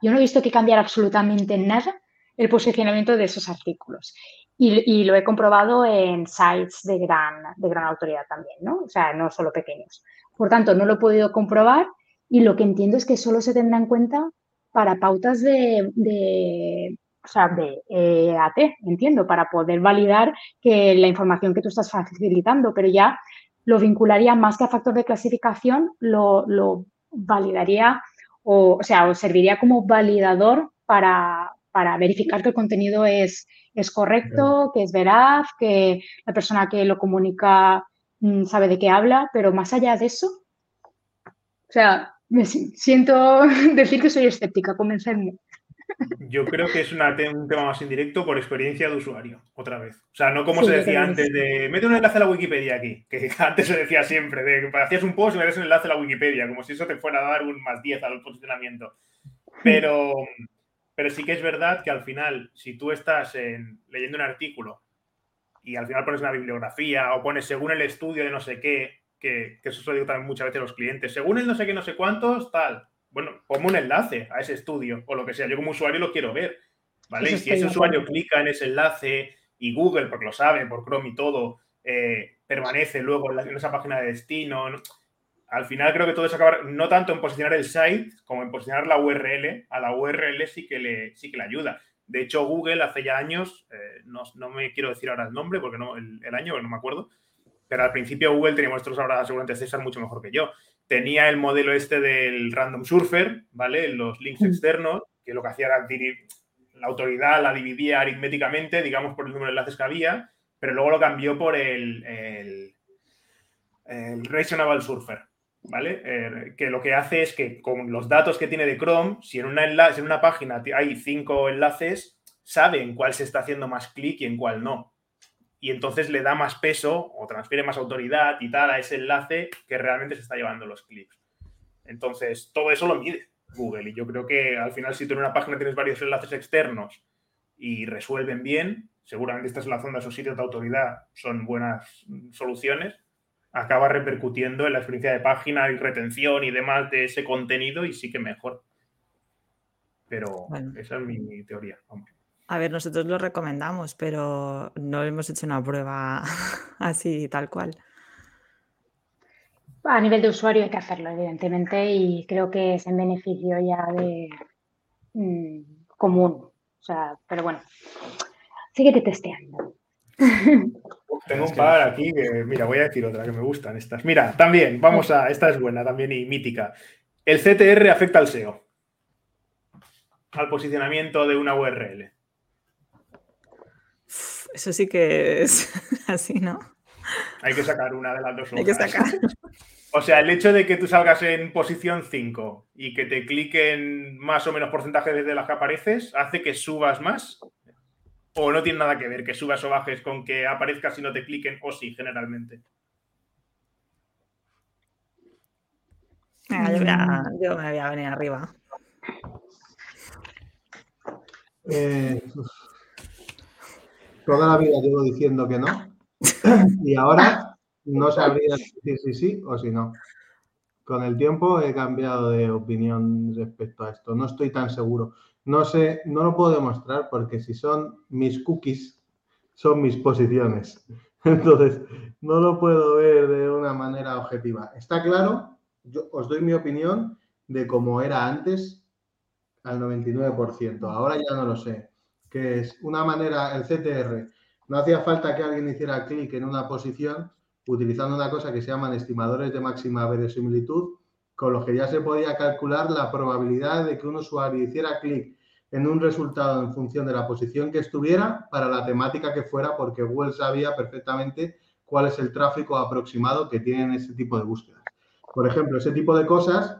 Yo no he visto que cambiara absolutamente nada el posicionamiento de esos artículos. Y, lo he comprobado en sites de gran, de gran autoridad también, ¿no? O sea, no solo pequeños. Por tanto, no lo he podido comprobar y lo que entiendo es que solo se tendrá en cuenta para pautas de, de o sea, de eh, AT, entiendo, para poder validar que la información que tú estás facilitando, pero ya lo vincularía más que a factor de clasificación, lo, lo validaría o, o sea, o serviría como validador para, para verificar que el contenido es, es correcto, que es veraz, que la persona que lo comunica sabe de qué habla, pero más allá de eso, o sea, me siento decir que soy escéptica, convencerme. Yo creo que es un tema más indirecto por experiencia de usuario, otra vez. O sea, no como se decía antes de mete un enlace a la Wikipedia aquí, que antes se decía siempre, de que hacías un post y metes un enlace a la Wikipedia, como si eso te fuera a dar un más 10 al posicionamiento. Pero, pero sí que es verdad que al final, si tú estás leyendo un artículo y al final pones una bibliografía o pones según el estudio de no sé qué, que, eso se lo digo también muchas veces a los clientes, según el no sé qué, no sé cuántos, tal. Bueno, pongo un enlace a ese estudio o lo que sea. Yo como usuario lo quiero ver. ¿Vale? y si ese usuario clica en ese enlace y Google, porque lo sabe, por Chrome y todo, eh, permanece luego en, esa página de destino al final creo que todo es acabar no tanto en posicionar el site como en posicionar la URL. A la URL sí que le, sí que le ayuda. De hecho, Google hace ya años, eh, no, me quiero decir ahora el nombre porque no, el, año, no me acuerdo, pero al principio Google tenía vuestros ahora seguramente César mucho mejor que yo. Tenía el modelo este del random surfer, ¿vale? Los links externos, que lo que hacía era la autoridad la dividía aritméticamente, digamos, por el número de enlaces que había, pero luego lo cambió por el, el, el Reasonable Surfer, ¿vale? Eh, que lo que hace es que con los datos que tiene de Chrome, si en una, en una página hay cinco enlaces, sabe en cuál se está haciendo más clic y en cuál no. Y entonces le da más peso o transfiere más autoridad y tal a ese enlace que realmente se está llevando los clics. Entonces, todo eso lo mide Google. Y yo creo que al final, si tú en una página tienes varios enlaces externos y resuelven bien, seguramente estás enlazando a esos sitios de autoridad, son buenas soluciones acaba repercutiendo en la experiencia de página y retención y demás de ese contenido y sí que mejor. Pero esa es mi, teoría. A ver, nosotros lo recomendamos, pero no hemos hecho una prueba así, tal cual. A nivel de usuario hay que hacerlo, evidentemente, y creo que es en beneficio ya de mm, común. O sea, pero bueno, síguete testeando. Tengo un par aquí que, mira, voy a decir otra que me gustan estas. Mira, también, vamos a, esta es buena también y mítica. El CTR afecta al SEO, al posicionamiento de una URL. Eso sí que es así, ¿no? Hay que sacar una de las dos. Hay que sacar. O sea, el hecho de que tú salgas en posición 5 y que te cliquen más o menos porcentaje desde las que apareces, hace que subas más ¿O no tiene nada que ver que subas o bajes con que aparezca si no te cliquen o sí, generalmente? yo, me voy a venir arriba. Eh, toda la vida llevo diciendo que no. Y ahora no sabría decir si sí o si no. Con el tiempo he cambiado de opinión respecto a esto. No estoy tan seguro. No sé, no lo puedo demostrar porque si son mis cookies, son mis posiciones. Entonces, no lo puedo ver de una manera objetiva. Está claro, yo os doy mi opinión de cómo era antes al 99%. Ahora ya no lo sé. Que es una manera, el CTR, no hacía falta que alguien hiciera clic en una posición utilizando una cosa que se llaman estimadores de máxima verosimilitud con los que ya se podía calcular la probabilidad de que un usuario hiciera clic en un resultado en función de la posición que estuviera para la temática que fuera, porque Google sabía perfectamente cuál es el tráfico aproximado que tienen ese tipo de búsquedas. Por ejemplo, ese tipo de cosas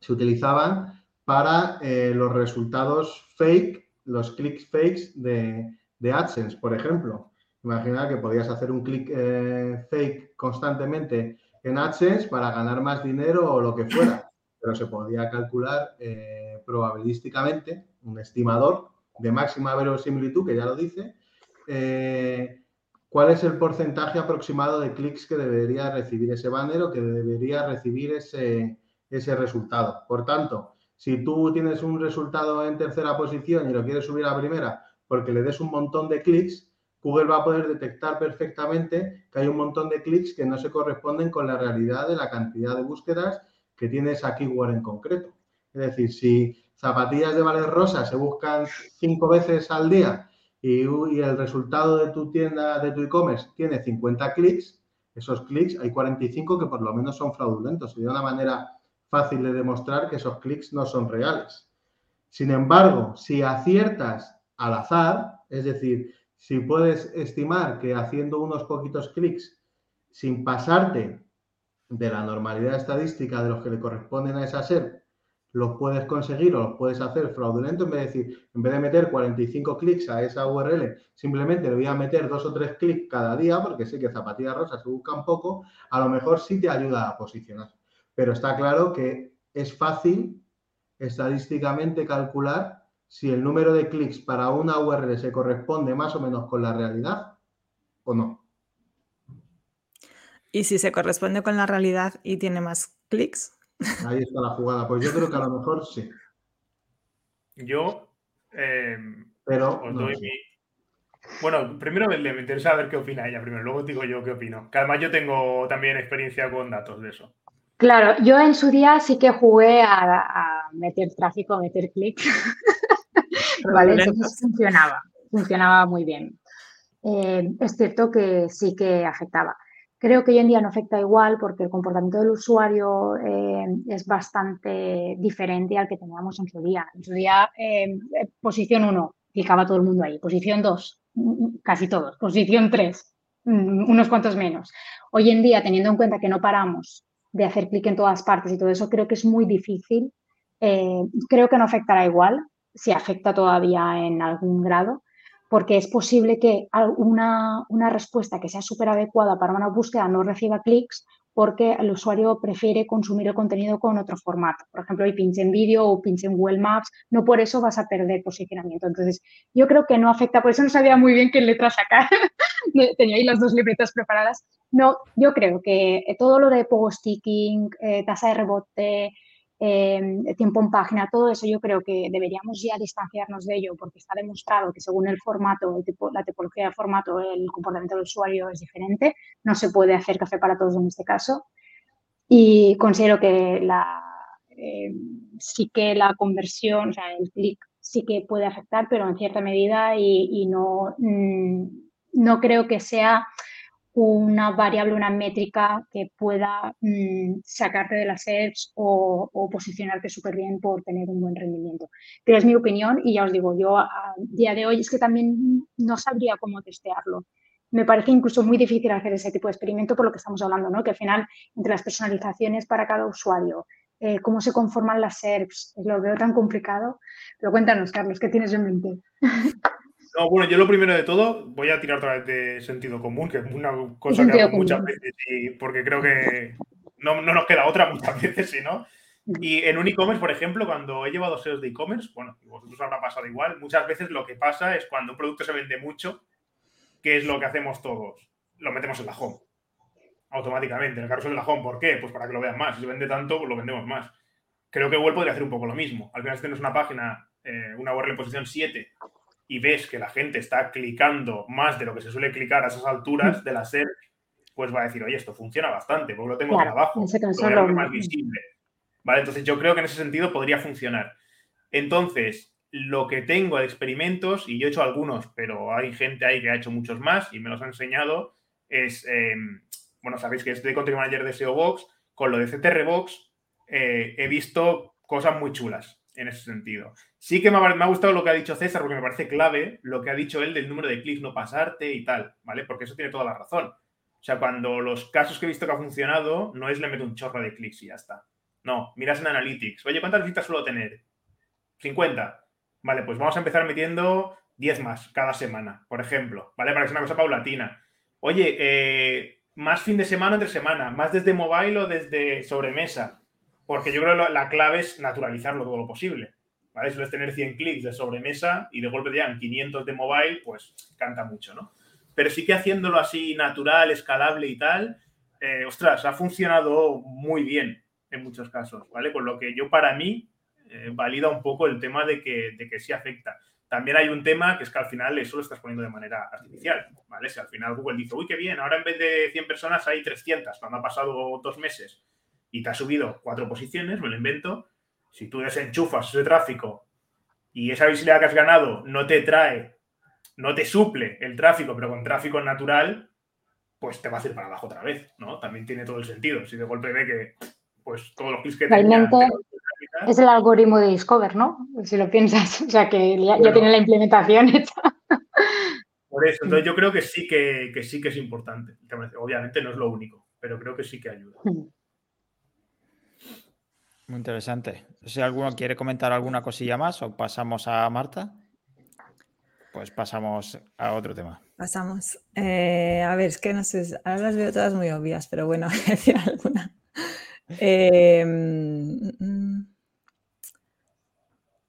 se utilizaban para eh, los resultados fake, los clics fakes de, AdSense, por ejemplo. Imagina que podías hacer un clic eh, fake constantemente en AdSense para ganar más dinero o lo que fuera, pero se podía calcular eh, probabilísticamente un estimador de máxima verosimilitud, que ya lo dice, eh, cuál es el porcentaje aproximado de clics que debería recibir ese banner o que debería recibir ese, ese resultado. Por tanto, si tú tienes un resultado en tercera posición y lo quieres subir a primera porque le des un montón de clics, Google va a poder detectar perfectamente que hay un montón de clics que no se corresponden con la realidad de la cantidad de búsquedas que tiene esa keyword en concreto. Es decir, si zapatillas de Valer Rosa se buscan cinco veces al día y, el resultado de tu tienda, de tu e-commerce, tiene 50 clics, esos clics hay 45 que por lo menos son fraudulentos. Sería una manera fácil de demostrar que esos clics no son reales. Sin embargo, si aciertas al azar, es decir, si puedes estimar que haciendo unos poquitos clics sin pasarte de la normalidad estadística de los que le corresponden a esa SER, los puedes conseguir o los puedes hacer fraudulento en vez de decir, en vez de meter 45 clics a esa URL, simplemente le voy a meter dos o tres clics cada día, porque sé que zapatillas rosas se buscan poco, a lo mejor sí te ayuda a posicionar. Pero está claro que es fácil estadísticamente calcular si el número de clics para una URL se corresponde más o menos con la realidad o no. ¿Y si se corresponde con la realidad y tiene más clics? Ahí está la jugada. Pues yo creo que a lo mejor sí. Yo. Eh, Pero. Bueno, primero me, me interesa ver qué opina ella primero, luego digo yo qué opino. Que además yo tengo también experiencia con datos de eso. Claro, yo en su día sí que jugué a, meter tráfico, a meter clics. vale, entonces funcionaba, funcionaba muy bien. Eh, es cierto que sí que afectaba. Creo que hoy en día no afecta igual porque el comportamiento del usuario eh, es bastante diferente al que teníamos en su día. En su día, eh, posición 1, clicaba todo el mundo ahí. Posición 2, casi todos. Posición 3, mm, unos cuantos menos. Hoy en día, teniendo en cuenta que no paramos de hacer clic en todas partes y todo eso, creo que es muy difícil. Eh, creo que no afectará igual, si afecta todavía en algún grado, porque es posible que una, una respuesta que sea súper adecuada para una búsqueda no reciba clics porque el usuario prefiere consumir el contenido con otro formato. Por ejemplo, el pinche en vídeo o pinche en Google Maps, no por eso vas a perder posicionamiento. Entonces, yo creo que no afecta, por eso no sabía muy bien qué letra sacar. Tenía ahí las dos libretas preparadas. No, yo creo que todo lo de pogo sticking, eh, tasa de rebote, Em, tiempo en página, todo eso yo creo que deberíamos ya distanciarnos de ello porque está demostrado que según el formato, tipo, la tipología de formato, el comportamiento del usuario es diferente. No se puede hacer café para todos en este caso. Y considero que la, em, sí que la conversión, o sea, el clic sí que puede afectar, pero en cierta medida y, y no, mm, no creo que sea una variable, una métrica que pueda mm, sacarte de las search o, posicionarte súper bien por tener un buen rendimiento. Pero es mi opinión y ya os digo, yo a día de hoy es que también no sabría cómo testearlo. Me parece incluso muy difícil hacer ese tipo de experimento por lo que estamos hablando, ¿no? que al final entre las personalizaciones para cada usuario, eh, cómo se conforman las SERPs, lo veo tan complicado. Pero cuéntanos, Carlos, ¿qué tienes en mente? No, bueno, yo lo primero de todo voy a tirar otra vez de sentido común, que es una cosa que hago muchas veces, y porque creo que no, nos queda otra muchas veces, ¿sí, no? Y en un e-commerce, por ejemplo, cuando he llevado SEOs de e-commerce, bueno, vosotros habrá pasado igual, muchas veces lo que pasa es cuando un producto se vende mucho, ¿qué es lo que hacemos todos? Lo metemos en la home, automáticamente, en el caso de la home. ¿Por qué? Pues para que lo vean más. Si se vende tanto, pues lo vendemos más. Creo que Google podría hacer un poco lo mismo. Al final, si tienes una página, eh, una URL en posición 7 y ves que la gente está clicando más de lo que se suele clicar a esas alturas de la SER, pues va a decir, oye, esto funciona bastante, porque lo tengo claro, abajo, lo más visible. ¿Vale? Entonces yo creo que en ese sentido podría funcionar. Entonces, lo que tengo de experimentos, y yo he hecho algunos, pero hay gente ahí que ha hecho muchos más y me los ha enseñado, es, em, bueno, sabéis que estoy Country Manager de SEO Box, con lo de CTR Box eh, he visto cosas muy chulas en ese sentido. Sí que me ha, gustado lo que ha dicho César, porque me parece clave lo que ha dicho él del número de clics no pasarte y tal, ¿vale? Porque eso tiene toda la razón. O sea, cuando los casos que he visto que ha funcionado, no es le meto un chorro de clics y ya está. No, miras en Analytics. Oye, ¿cuántas visitas suelo tener? 50. Vale, pues vamos a empezar metiendo 10 más cada semana, por ejemplo, ¿vale? Para que sea una cosa paulatina. Oye, eh, más fin de semana entre semana, más desde mobile o desde sobremesa porque yo creo que la clave es naturalizarlo todo lo posible. ¿vale? Sueles tener 100 clics de sobremesa y de golpe te llegan 500 de mobile, pues canta mucho, ¿no? Pero sí que haciéndolo así natural, escalable y tal, eh, ostras, ha funcionado muy bien en muchos casos, ¿vale? Con lo que yo para mí eh, valida un poco el tema de que, de que sí afecta. También hay un tema que es que al final eso lo estás poniendo de manera artificial, ¿vale? Si al final Google dice, uy, qué bien, ahora en vez de 100 personas hay 300 cuando ha pasado dos meses y te ha subido cuatro posiciones, me lo invento, si tú desenchufas ese tráfico y esa visibilidad que has ganado no te trae, no te suple el tráfico, pero con tráfico natural, pues te va a hacer para abajo otra vez, ¿no? También tiene todo el sentido. Si de golpe ve que pues todos los clics que Realmente es el algoritmo de Discover, ¿no? Si lo piensas, o sea que ya, tiene la implementación hecha. Por eso, entonces yo creo que sí que, que sí que es importante. Obviamente no es lo único, pero creo que sí que ayuda. Muy interesante. Si alguno quiere comentar alguna cosilla más o pasamos a Marta, pues pasamos a otro tema. Pasamos. Eh, a ver, es que no sé, ahora las veo todas muy obvias, pero bueno, alguna. Em, mm,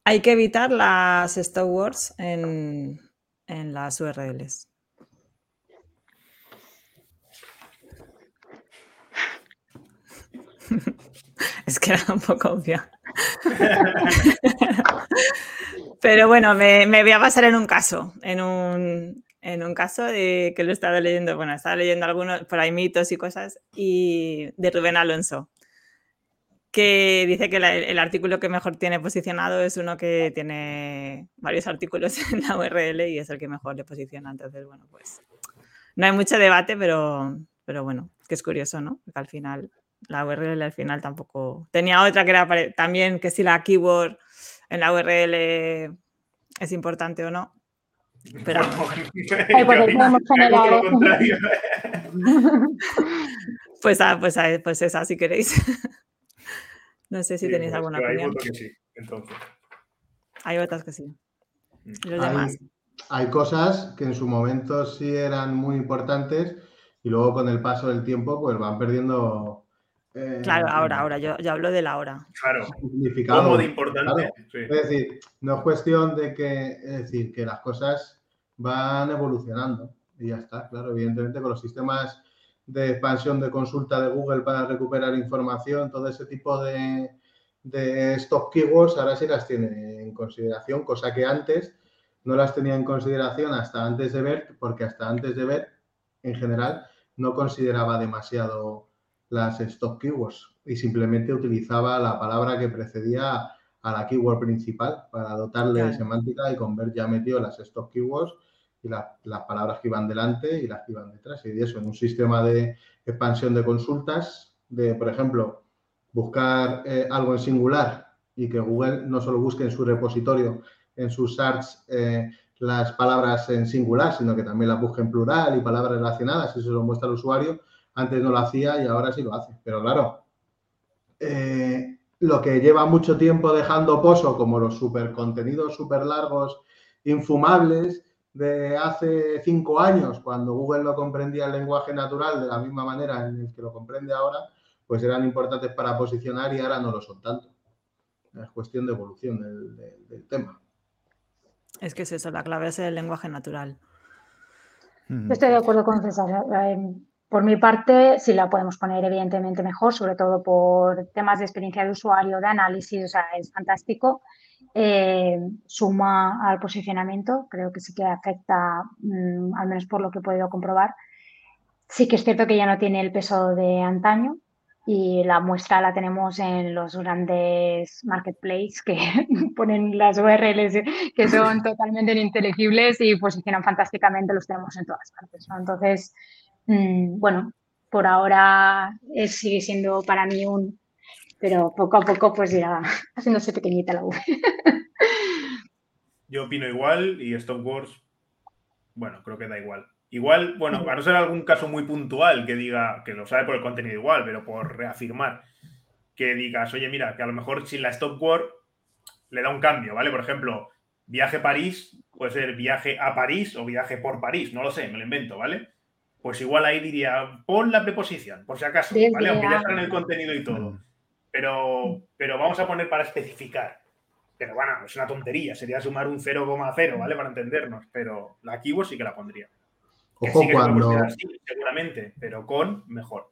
hay que evitar las stop words en, en las URLs. es que era un poco obvio. Pero bueno, me, voy a pasar en un caso, en un, en un caso de que lo he estado leyendo, bueno, estaba leyendo algunos, por ahí mitos y cosas, y de Rubén Alonso, que dice que el artículo que mejor tiene posicionado es uno que tiene varios artículos en la URL y es el que mejor le posiciona. Entonces, bueno, pues no hay mucho debate, pero, pero bueno, que es curioso, ¿no? Porque al final la URL al final tampoco. Tenía otra que era también que si la keyword en la URL es importante o no. Pero. pues, ah, pues, ah, pues esa si queréis. no sé si tenéis pues alguna opinión. Hay otras que sí. Mm. hay cosas que en su momento sí eran muy importantes y luego con el paso del tiempo pues van perdiendo claro, ahora, ahora, yo, hablo de la hora. Claro, significado. de importante. Es decir, no es cuestión de que, es decir, que las cosas van evolucionando y ya está, claro, evidentemente con los sistemas de expansión de consulta de Google para recuperar información, todo ese tipo de, de stock keywords ahora sí las tiene en consideración, cosa que antes no las tenía en consideración hasta antes de ver, porque hasta antes de ver, en general, no consideraba demasiado las stock keywords y simplemente utilizaba la palabra que precedía a la keyword principal para dotarle de semántica y con ver ya metido las stock keywords y las palabras que iban delante y las que iban detrás. Y eso en un sistema de expansión de consultas, de, por ejemplo, buscar eh, algo en singular y que Google no solo busque en su repositorio, en sus search, eh, las palabras en singular, sino que también las busque en plural y palabras relacionadas y se lo muestra al usuario, antes no lo hacía y ahora sí lo hace. Pero claro, eh, lo que lleva mucho tiempo dejando pozo, como los super contenidos súper largos, infumables, de hace cinco años, cuando Google no comprendía el lenguaje natural de la misma manera en el que lo comprende ahora, pues eran importantes para posicionar y ahora no lo son tanto. Es cuestión de evolución del, tema. Es que es eso, la clave es el lenguaje natural. Estoy de acuerdo con César. Por mi parte, sí la podemos poner evidentemente mejor, sobre todo por temas de experiencia de usuario, de análisis, o sea, es fantástico. Eh, suma al posicionamiento, creo que sí que afecta, mm, al menos por lo que he podido comprobar. Sí que es cierto que ya no tiene el peso de antaño y la muestra la tenemos en los grandes marketplaces que ponen las URLs que son totalmente ininteligibles y posicionan fantásticamente, los tenemos en todas partes. Entonces, Mm, bueno, por ahora sigue siendo para mí un, pero poco a poco pues irá haciéndose pequeñita la web. Yo opino igual y Stop Wars, bueno, creo que da igual. Igual, bueno, a no ser algún caso muy puntual que diga, que lo sabe por el contenido igual, pero por reafirmar, que digas, oye, mira, que a lo mejor si la Stop Word le da un cambio, ¿vale? Por ejemplo, viaje París puede ser viaje a París o viaje por París, no lo sé, me lo invento, ¿vale? Pues igual ahí diría, pon la preposición, por si acaso, ¿vale? Aunque ya está en el contenido y todo. Pero, pero vamos a poner para especificar. Pero bueno, es una tontería, sería sumar un 0,0, ¿vale? Para entendernos, pero la keyword sí que la pondría. Ojo sí que cuando... Sí, seguramente, pero con mejor.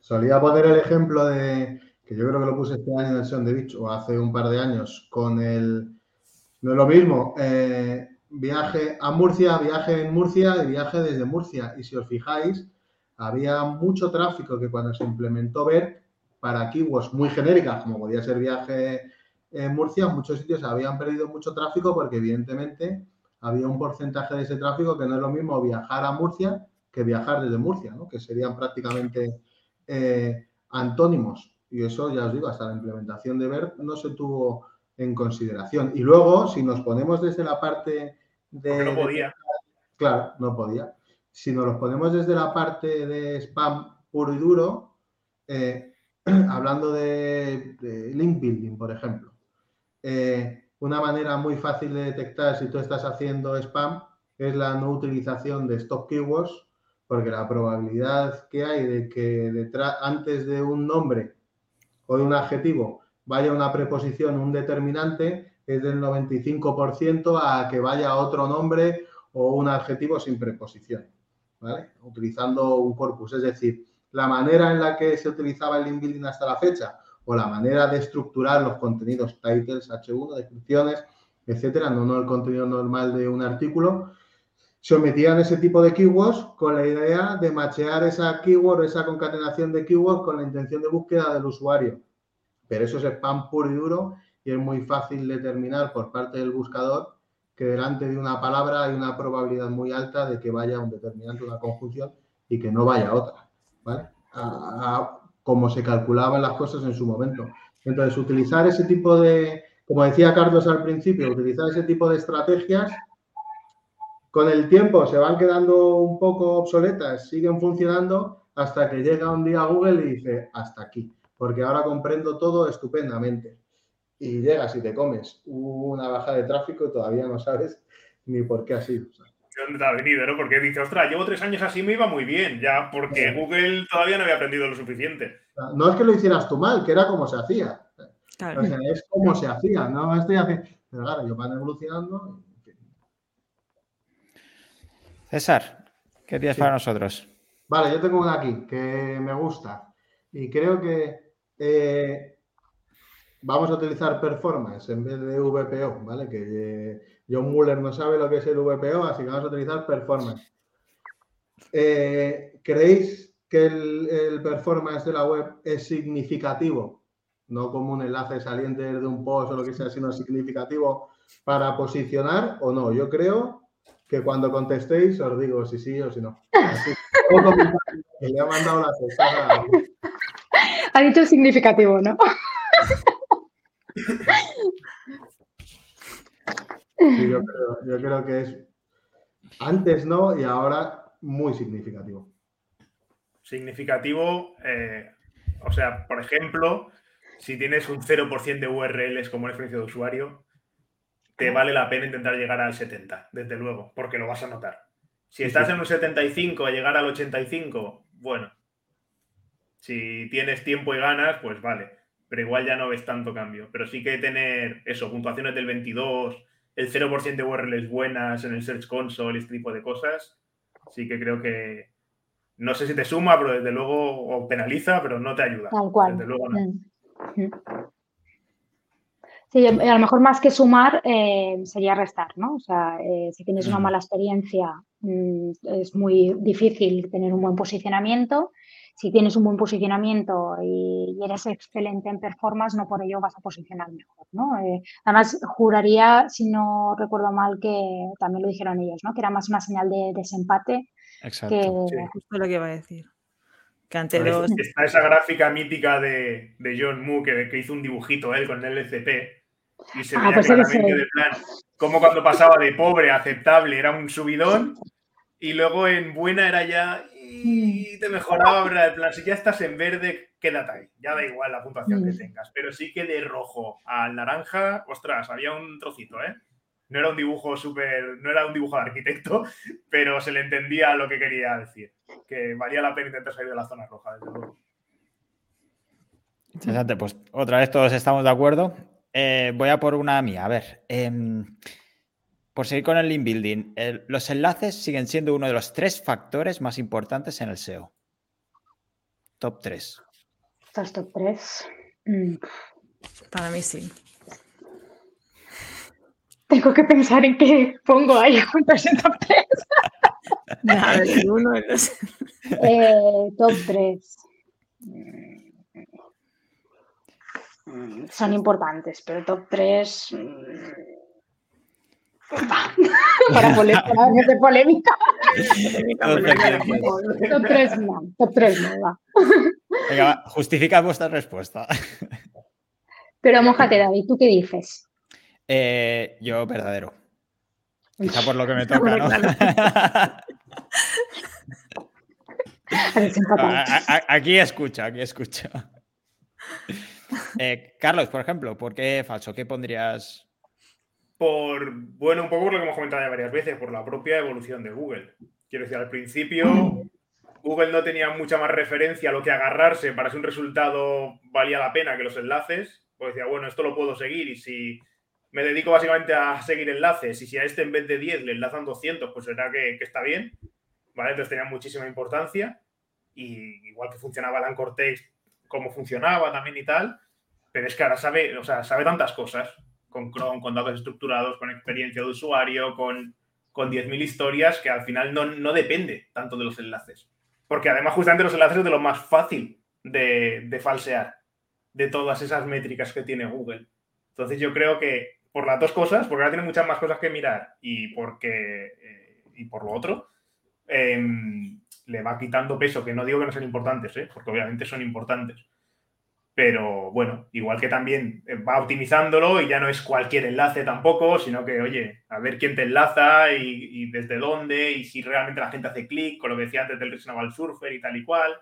Solía poner el ejemplo de, que yo creo que lo puse este año en el Son de Beach o hace un par de años, con el, no es lo mismo, eh, viaje a Murcia, viaje en Murcia y viaje desde Murcia. Y si os fijáis, había mucho tráfico que cuando se implementó ver para keywords muy genéricas, como podía ser viaje en Murcia, muchos sitios habían perdido mucho tráfico porque evidentemente había un porcentaje de ese tráfico que no es lo mismo viajar a Murcia que viajar desde Murcia, ¿no? que serían prácticamente eh, antónimos. Y eso, ya os digo, hasta la implementación de BERT no se tuvo en consideración. Y luego, si nos ponemos desde la parte de... no podía. claro, no podía. Si nos los ponemos desde la parte de spam puro y duro, eh, hablando de, link building, por ejemplo, eh, una manera muy fácil de detectar si tú estás haciendo spam es la no utilización de stock keywords, porque la probabilidad que hay de que detrás, antes de un nombre o de un adjetivo vaya una preposición, un determinante, es del 95% a que vaya otro nombre o un adjetivo sin preposición. Utilizando un corpus. Es decir, la manera en la que se utilizaba el link building hasta la fecha o la manera de estructurar los contenidos, titles, H1, descripciones, etcétera, no, no el contenido normal de un artículo, sometían ese tipo de keywords con la idea de machear esa keyword, esa concatenación de keywords con la intención de búsqueda del usuario. Pero eso es spam puro y duro y es muy fácil determinar por parte del buscador que delante de una palabra hay una probabilidad muy alta de que vaya un determinante, una conjunción y que no vaya otra, ¿vale? como se calculaban las cosas en su momento. Entonces, utilizar ese tipo de, como decía Carlos al principio, utilizar ese tipo de estrategias con el tiempo se van quedando un poco obsoletas, siguen funcionando hasta que llega un día Google y dice, hasta aquí porque ahora comprendo todo estupendamente. Y llegas y te comes una baja de tráfico y todavía no sabes ni por qué ha sido. ¿De dónde te ha venido, no? Porque dices, ostras, llevo tres años así, me iba muy bien, ya, porque Google todavía no había aprendido lo suficiente. No es que lo hicieras tú mal, que era como se hacía. es como se hacía, no estoy haciendo. Pero claro, yo van evolucionando. César, ¿qué tienes para nosotros? Vale, yo tengo una aquí que me gusta y creo que eh, vamos a utilizar performance en vez de VPO, ¿vale? Que eh, John Muller no sabe lo que es el VPO, así que vamos a utilizar performance. Eh, ¿Creéis que el, performance de la web es significativo? No como un enlace saliente de un post o lo que sea, sino significativo para posicionar o no. Yo creo que cuando contestéis os digo si sí o si no. Así, le ha mandado la cesada. Ha dicho significativo, ¿no? yo, creo, que es antes no y ahora muy significativo. Significativo, eh, o sea, por ejemplo, si tienes un 0% de URLs como experiencia de usuario, te vale la pena intentar llegar al 70, desde luego, porque lo vas a notar. Si estás en un 75 a llegar al 85, bueno, si tienes tiempo y ganas, pues vale. Pero igual ya no ves tanto cambio. Pero sí que tener eso, puntuaciones del 22, el 0% de URLs buenas en el Search Console, este tipo de cosas, sí que creo que no sé si te suma, pero desde luego o penaliza, pero no te ayuda. Tal cual. Desde luego no. Mm. Sí, a lo mejor más que sumar eh, sería restar, ¿no? O sea, eh, si tienes una mala experiencia, mm, es muy difícil tener un buen posicionamiento si tienes un buen posicionamiento y, eres excelente en performance, no por ello vas a posicionar mejor, ¿no? Eh, además, juraría, si no recuerdo mal, que también lo dijeron ellos, ¿no? Que era más una señal de desempate. Exacto. Que... Justo lo que iba a decir. Que ante dos... Está esa gráfica mítica de, John Moo que, hizo un dibujito él con el LCP y se ah, veía pues claramente de plan como cuando pasaba de pobre a aceptable era un subidón y luego en buena era ya y te mejoraba, ¿verdad? plan, si ya estás en verde, quédate ahí. Ya da igual la puntuación que tengas. Pero sí que de rojo al naranja, ostras, había un trocito, ¿eh? No era un dibujo súper, no era un dibujo de arquitecto, pero se le entendía lo que quería decir. Que valía la pena intentar salir de la zona roja, desde luego. Interesante, pues otra vez todos estamos de acuerdo. eh, voy a por una mía. A ver, em, por seguir con el link building, los enlaces siguen siendo uno de los tres factores más importantes en el SEO. Top 3. ¿Estás top 3? Mm. Para mí sí. Tengo que pensar en qué pongo ahí juntos en top 3. Nada, uno, eh, top 3. Son importantes, pero top 3. para, polémica. polémica. top 3 no, top 3 no va. Venga, justifica vuestra respuesta. Pero mojate, David, ¿tú qué dices? Eh, yo, verdadero. Quizá por lo que me toca, ¿no? aquí escucha, aquí escucha. Eh, Carlos, por ejemplo, ¿por qué falso? ¿Qué pondrías? Por, bueno, un poco por lo que hemos comentado ya varias veces, por la propia evolución de Google. Quiero decir, al principio Google no tenía mucha más referencia a lo que agarrarse para si un resultado valía la pena que los enlaces. Pues decía, bueno, esto lo puedo seguir y si me dedico básicamente a seguir enlaces y si a este en vez de 10 le enlazan 200, pues será que, que está bien. ¿Vale? Entonces tenía muchísima importancia y igual que funcionaba el Anchor Text, cómo funcionaba también y tal, pero es que ahora sabe, o sea, sabe tantas cosas con Chrome, con datos estructurados, con experiencia de usuario, con, con 10.000 historias, que al final no, no, depende tanto de los enlaces. Porque además justamente los enlaces es de lo más fácil de, de falsear, de todas esas métricas que tiene Google. Entonces yo creo que por las dos cosas, porque ahora tiene muchas más cosas que mirar y porque eh, y por lo otro, eh, le va quitando peso, que no digo que no sean importantes, ¿eh? porque obviamente son importantes. Pero bueno, igual que también va optimizándolo y ya no es cualquier enlace tampoco, sino que, oye, a ver quién te enlaza y, desde dónde y si realmente la gente hace clic, con lo que decía antes del Reasonable Surfer y tal y cual.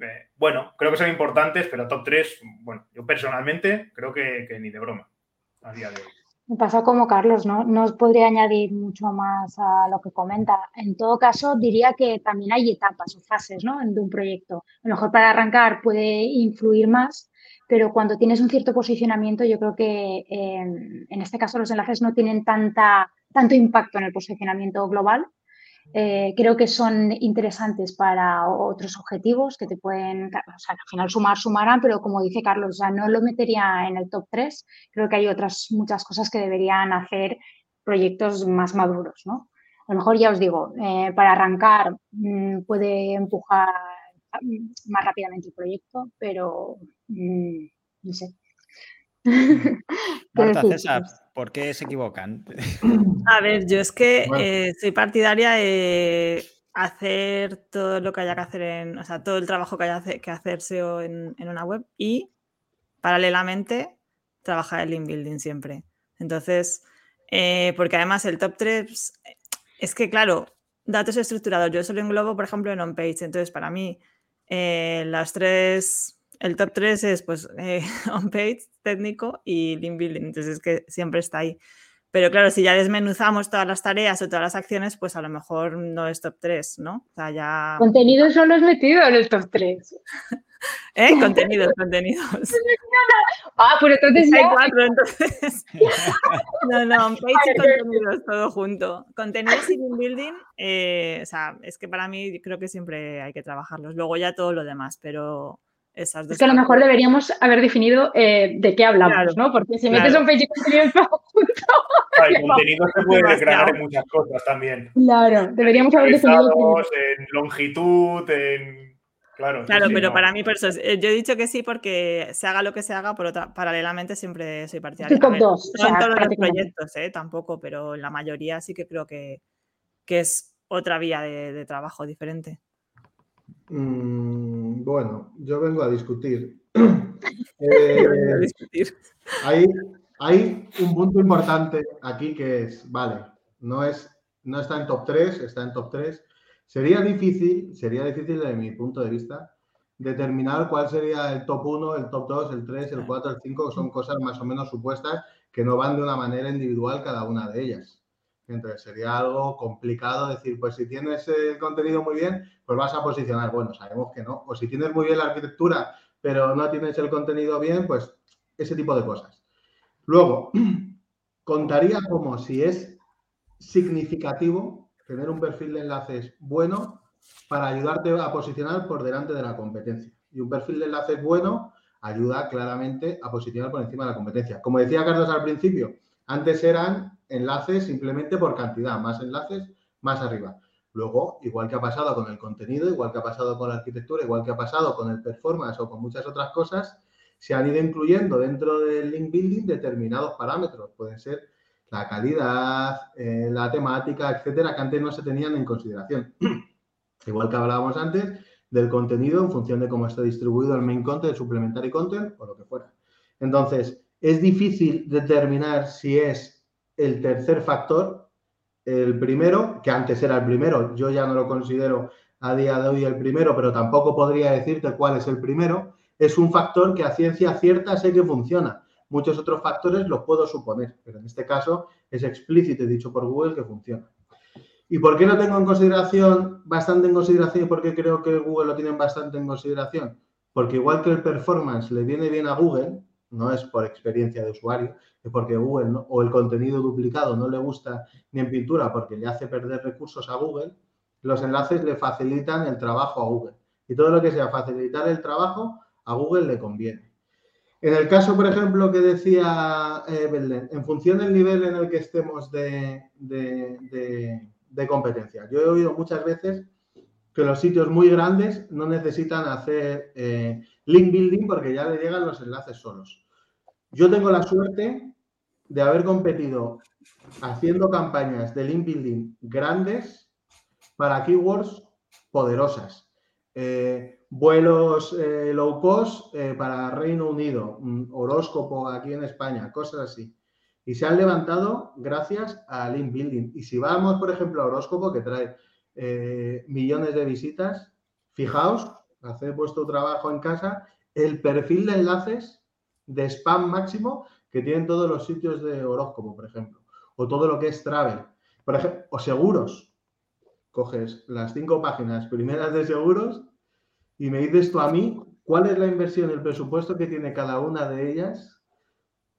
Eh, bueno, creo que son importantes, pero top 3, bueno, yo personalmente creo que, que ni de broma a día de hoy. Me pasa como Carlos, ¿no? No os podría añadir mucho más a lo que comenta. En todo caso, diría que también hay etapas o fases, ¿no? De un proyecto. A lo mejor para arrancar puede influir más, pero cuando tienes un cierto posicionamiento, yo creo que en este caso los enlaces no tienen tanta, tanto impacto en el posicionamiento global eh, creo que son interesantes para otros objetivos que te pueden, o sea, al final sumar, sumarán, pero como dice Carlos, ya no lo metería en el top 3. Creo que hay otras muchas cosas que deberían hacer proyectos más maduros, ¿no? A lo mejor ya os digo, eh, para arrancar mm, puede empujar mm, más rápidamente el proyecto, pero mm, no sé. Marta, César, ¿por qué se equivocan? A ver, yo es que eh, soy partidaria de hacer todo lo que haya que hacer en, o sea, todo el trabajo que haya que hacer SEO en, una web y paralelamente trabajar el link building siempre. Entonces, eh, porque además el top 3 es que, claro, datos estructurados, yo solo englobo, por ejemplo, en on-page. Entonces, para mí, eh, las tres el top 3 es pues eh, on-page, técnico y link building, entonces es que siempre está ahí. Pero claro, si ya desmenuzamos todas las tareas o todas las acciones, pues a lo mejor no es top 3, ¿no? O sea, ya... Contenido solo es metido en el top 3. ¿Eh? Contenidos, contenidos. Ah, pero entonces Hay cuatro, entonces. No, no, on-page y contenidos, todo junto. Contenidos y link building, eh, o sea, es que para mí creo que siempre hay que trabajarlos. Luego ya todo lo demás, pero es que a lo mejor deberíamos haber definido eh, de qué hablamos, ¿no? Porque si metes un page y contenido todo junto. el contenido se puede declarar en muchas cosas también. Claro, deberíamos haber definido. En longitud, en. Claro, claro pero para mí, eso, eh, yo he dicho que sí porque se haga lo que se haga, pero paralelamente siempre soy partidaria. dos, no en todos los proyectos, ¿eh? tampoco, pero en la mayoría sí que creo que, que es otra vía de trabajo diferente. Mm, bueno, yo vengo a discutir. Eh, hay, hay, un punto importante aquí que es, vale, no, es, no está en top 3, está en top 3. Sería difícil, sería difícil desde mi punto de vista, determinar cuál sería el top 1, el top 2, el 3, el 4, el 5, que son cosas más o menos supuestas que no van de una manera individual cada una de ellas. Entonces sería algo complicado decir, pues si tienes el contenido muy bien, pues vas a posicionar. Bueno, sabemos que no. O si tienes muy bien la arquitectura, pero no tienes el contenido bien, pues ese tipo de cosas. Luego, contaría como si es significativo tener un perfil de enlaces bueno para ayudarte a posicionar por delante de la competencia. Y un perfil de enlaces bueno ayuda claramente a posicionar por encima de la competencia. Como decía Carlos al principio, antes eran enlaces simplemente por cantidad, más enlaces, más arriba. Luego, igual que ha pasado con el contenido, igual que ha pasado con la arquitectura, igual que ha pasado con el performance o con muchas otras cosas, se han ido incluyendo dentro del link building determinados parámetros. Pueden ser la calidad, eh, la temática, etcétera, que antes no se tenían en consideración. igual que hablábamos antes del contenido en función de cómo está distribuido el main content, el supplementary content o lo que fuera. Entonces, es difícil determinar si es el tercer factor, el primero, que antes era el primero, yo ya no lo considero a día de hoy el primero, pero tampoco podría decirte cuál es el primero, es un factor que a ciencia cierta sé que funciona. Muchos otros factores los puedo suponer, pero en este caso es explícito dicho por Google que funciona. ¿Y por qué lo tengo en consideración, bastante en consideración y por qué creo que Google lo tiene bastante en consideración? Porque igual que el performance le viene bien a Google, no es por experiencia de usuario, es porque Google o el contenido duplicado no le gusta ni en pintura porque le hace perder recursos a Google, los enlaces le facilitan el trabajo a Google. Y todo lo que sea facilitar el trabajo, a Google le conviene. En el caso, por ejemplo, que decía eh, en función del nivel en el que estemos de, competencia. Yo he oído muchas veces que los sitios muy grandes no necesitan hacer eh, link building porque ya le llegan los enlaces solos. Yo tengo la suerte de haber competido haciendo campañas de link building grandes para keywords poderosas. Eh, vuelos eh, low cost eh, para Reino Unido, horóscopo aquí en España, cosas así. Y se han levantado gracias a link building. Y si vamos, por ejemplo, a horóscopo, que trae millones de visitas, fijaos hacer vuestro trabajo en casa, el perfil de enlaces de spam máximo que tienen todos los sitios de horóscopo, por ejemplo, o todo lo que es travel, por ejemplo, o seguros. Coges las cinco páginas primeras de seguros y me dices tú a mí cuál es la inversión, el presupuesto que tiene cada una de ellas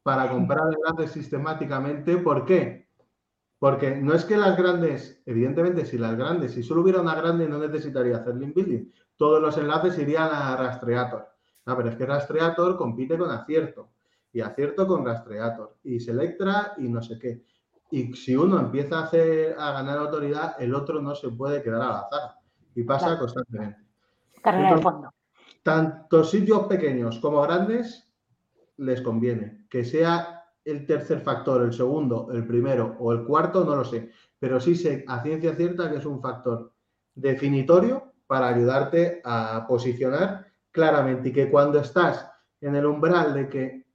para comprar enlaces sistemáticamente. ¿Por qué? Porque no es que las grandes, evidentemente, si las grandes, si solo hubiera una grande, no necesitaría hacer link building todos los enlaces irían a Rastreator. No, pero es que Rastreator compite con Acierto y Acierto con Rastreator y Selectra y no sé qué. Y si uno empieza a, hacer, a ganar autoridad, el otro no se puede quedar al azar. Y pasa constantemente. Carrera de fondo. Tanto sitios pequeños como grandes les conviene. Que sea el tercer factor, el segundo, el primero o el cuarto, no lo sé. Pero sí sé a ciencia cierta que es un factor definitorio para ayudarte a posicionar claramente y que cuando estás en el umbral de que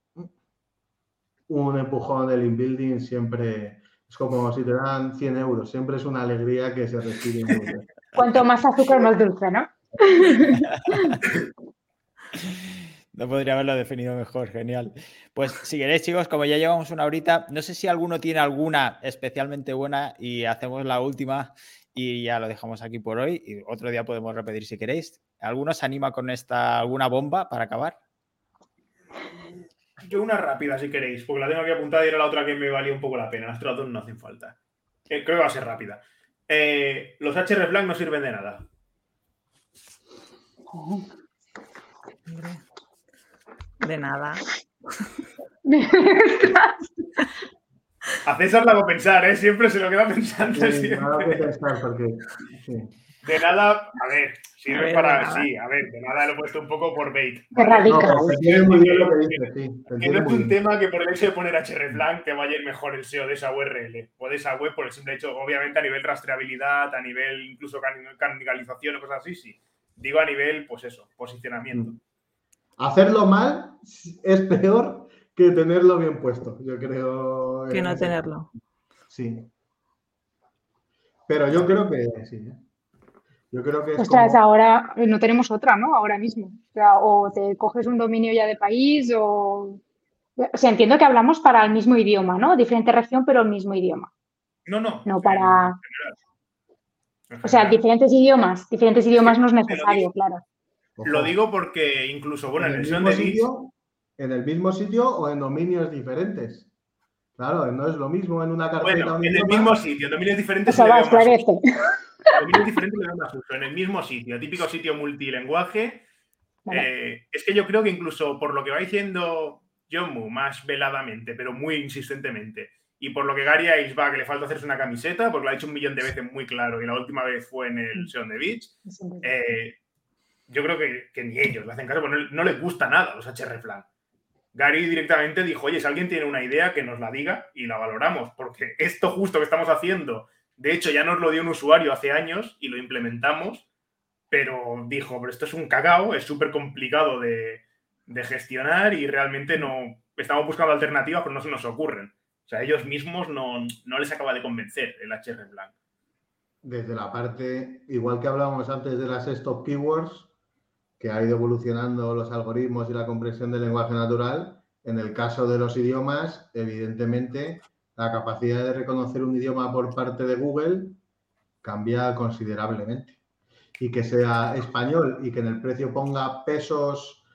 un empujón del inbuilding siempre es como si te dan 100 euros, siempre es una alegría que se recibe. Cuanto más azúcar, más dulce, ¿no? No podría haberlo definido mejor, genial. Pues si queréis, chicos, como ya llevamos una horita, no sé si alguno tiene alguna especialmente buena y hacemos la última y ya lo dejamos aquí por hoy. Y otro día podemos repetir si queréis. ¿Alguno se anima con esta alguna bomba para acabar? Yo una rápida, si queréis, porque la tengo aquí apuntada y era la otra que me valía un poco la pena. Las otras dos no hacen falta. Eh, creo que va a ser rápida. Eh, los HR Flag no sirven de nada. De nada. A César la hago pensar, ¿eh? Siempre se lo queda pensando. Sí, pensar porque, De nada, a ver, sirve para. Sí, a ver, de nada lo he puesto un poco por bait. No, muy bien lo que dices, sí. Que no es un tema que por el hecho de poner hreflang te vaya a ir mejor el SEO de esa URL o de esa web por el simple hecho, obviamente a nivel rastreabilidad, a nivel incluso canibalización o cosas así, sí. Digo a nivel, pues eso, posicionamiento. Hacerlo mal es peor que tenerlo bien puesto, yo creo. Que no tenerlo. Sí. Pero yo creo que sí. ¿eh? Yo creo que. Es ahora no tenemos otra, ¿no? Ahora mismo. O, sea, o te coges un dominio ya de país o. O sea, entiendo que hablamos para el mismo idioma, ¿no? Diferente región, pero el mismo idioma. No, no. No para. O sea, diferentes idiomas. Diferentes idiomas no es necesario, claro. Lo digo porque incluso, bueno, en el de en el mismo sitio o en dominios diferentes. Claro, no es lo mismo en una carpeta. Bueno, en el idioma. mismo sitio, en dominios diferentes. Eso va, esclarece. dominios diferentes le veo más uso. En el mismo sitio, típico sitio multilingüaje. Vale. Eh, es que yo creo que incluso por lo que va diciendo Jomu más veladamente, pero muy insistentemente, y por lo que Gary Ice va, que le falta hacerse una camiseta, porque lo ha dicho un millón de veces muy claro, y la última vez fue en el Seon de Beach, eh, yo creo que, que ni ellos le hacen caso, porque no, les gusta nada los HR Flag. Gary directamente dijo, oye, si alguien tiene una idea, que nos la diga y la valoramos, porque esto justo que estamos haciendo, de hecho ya nos lo dio un usuario hace años y lo implementamos, pero dijo, pero esto es un cacao, es súper complicado de, de gestionar y realmente no, estamos buscando alternativas, pero no se nos ocurren. O sea, ellos mismos no, no les acaba de convencer el HR Blanc. Desde la parte, igual que hablábamos antes de las stop keywords, que ha ido evolucionando los algoritmos y la comprensión del lenguaje natural, en el caso de los idiomas, evidentemente, la capacidad de reconocer un idioma por parte de Google cambia considerablemente. Y que sea español y que en el precio ponga pesos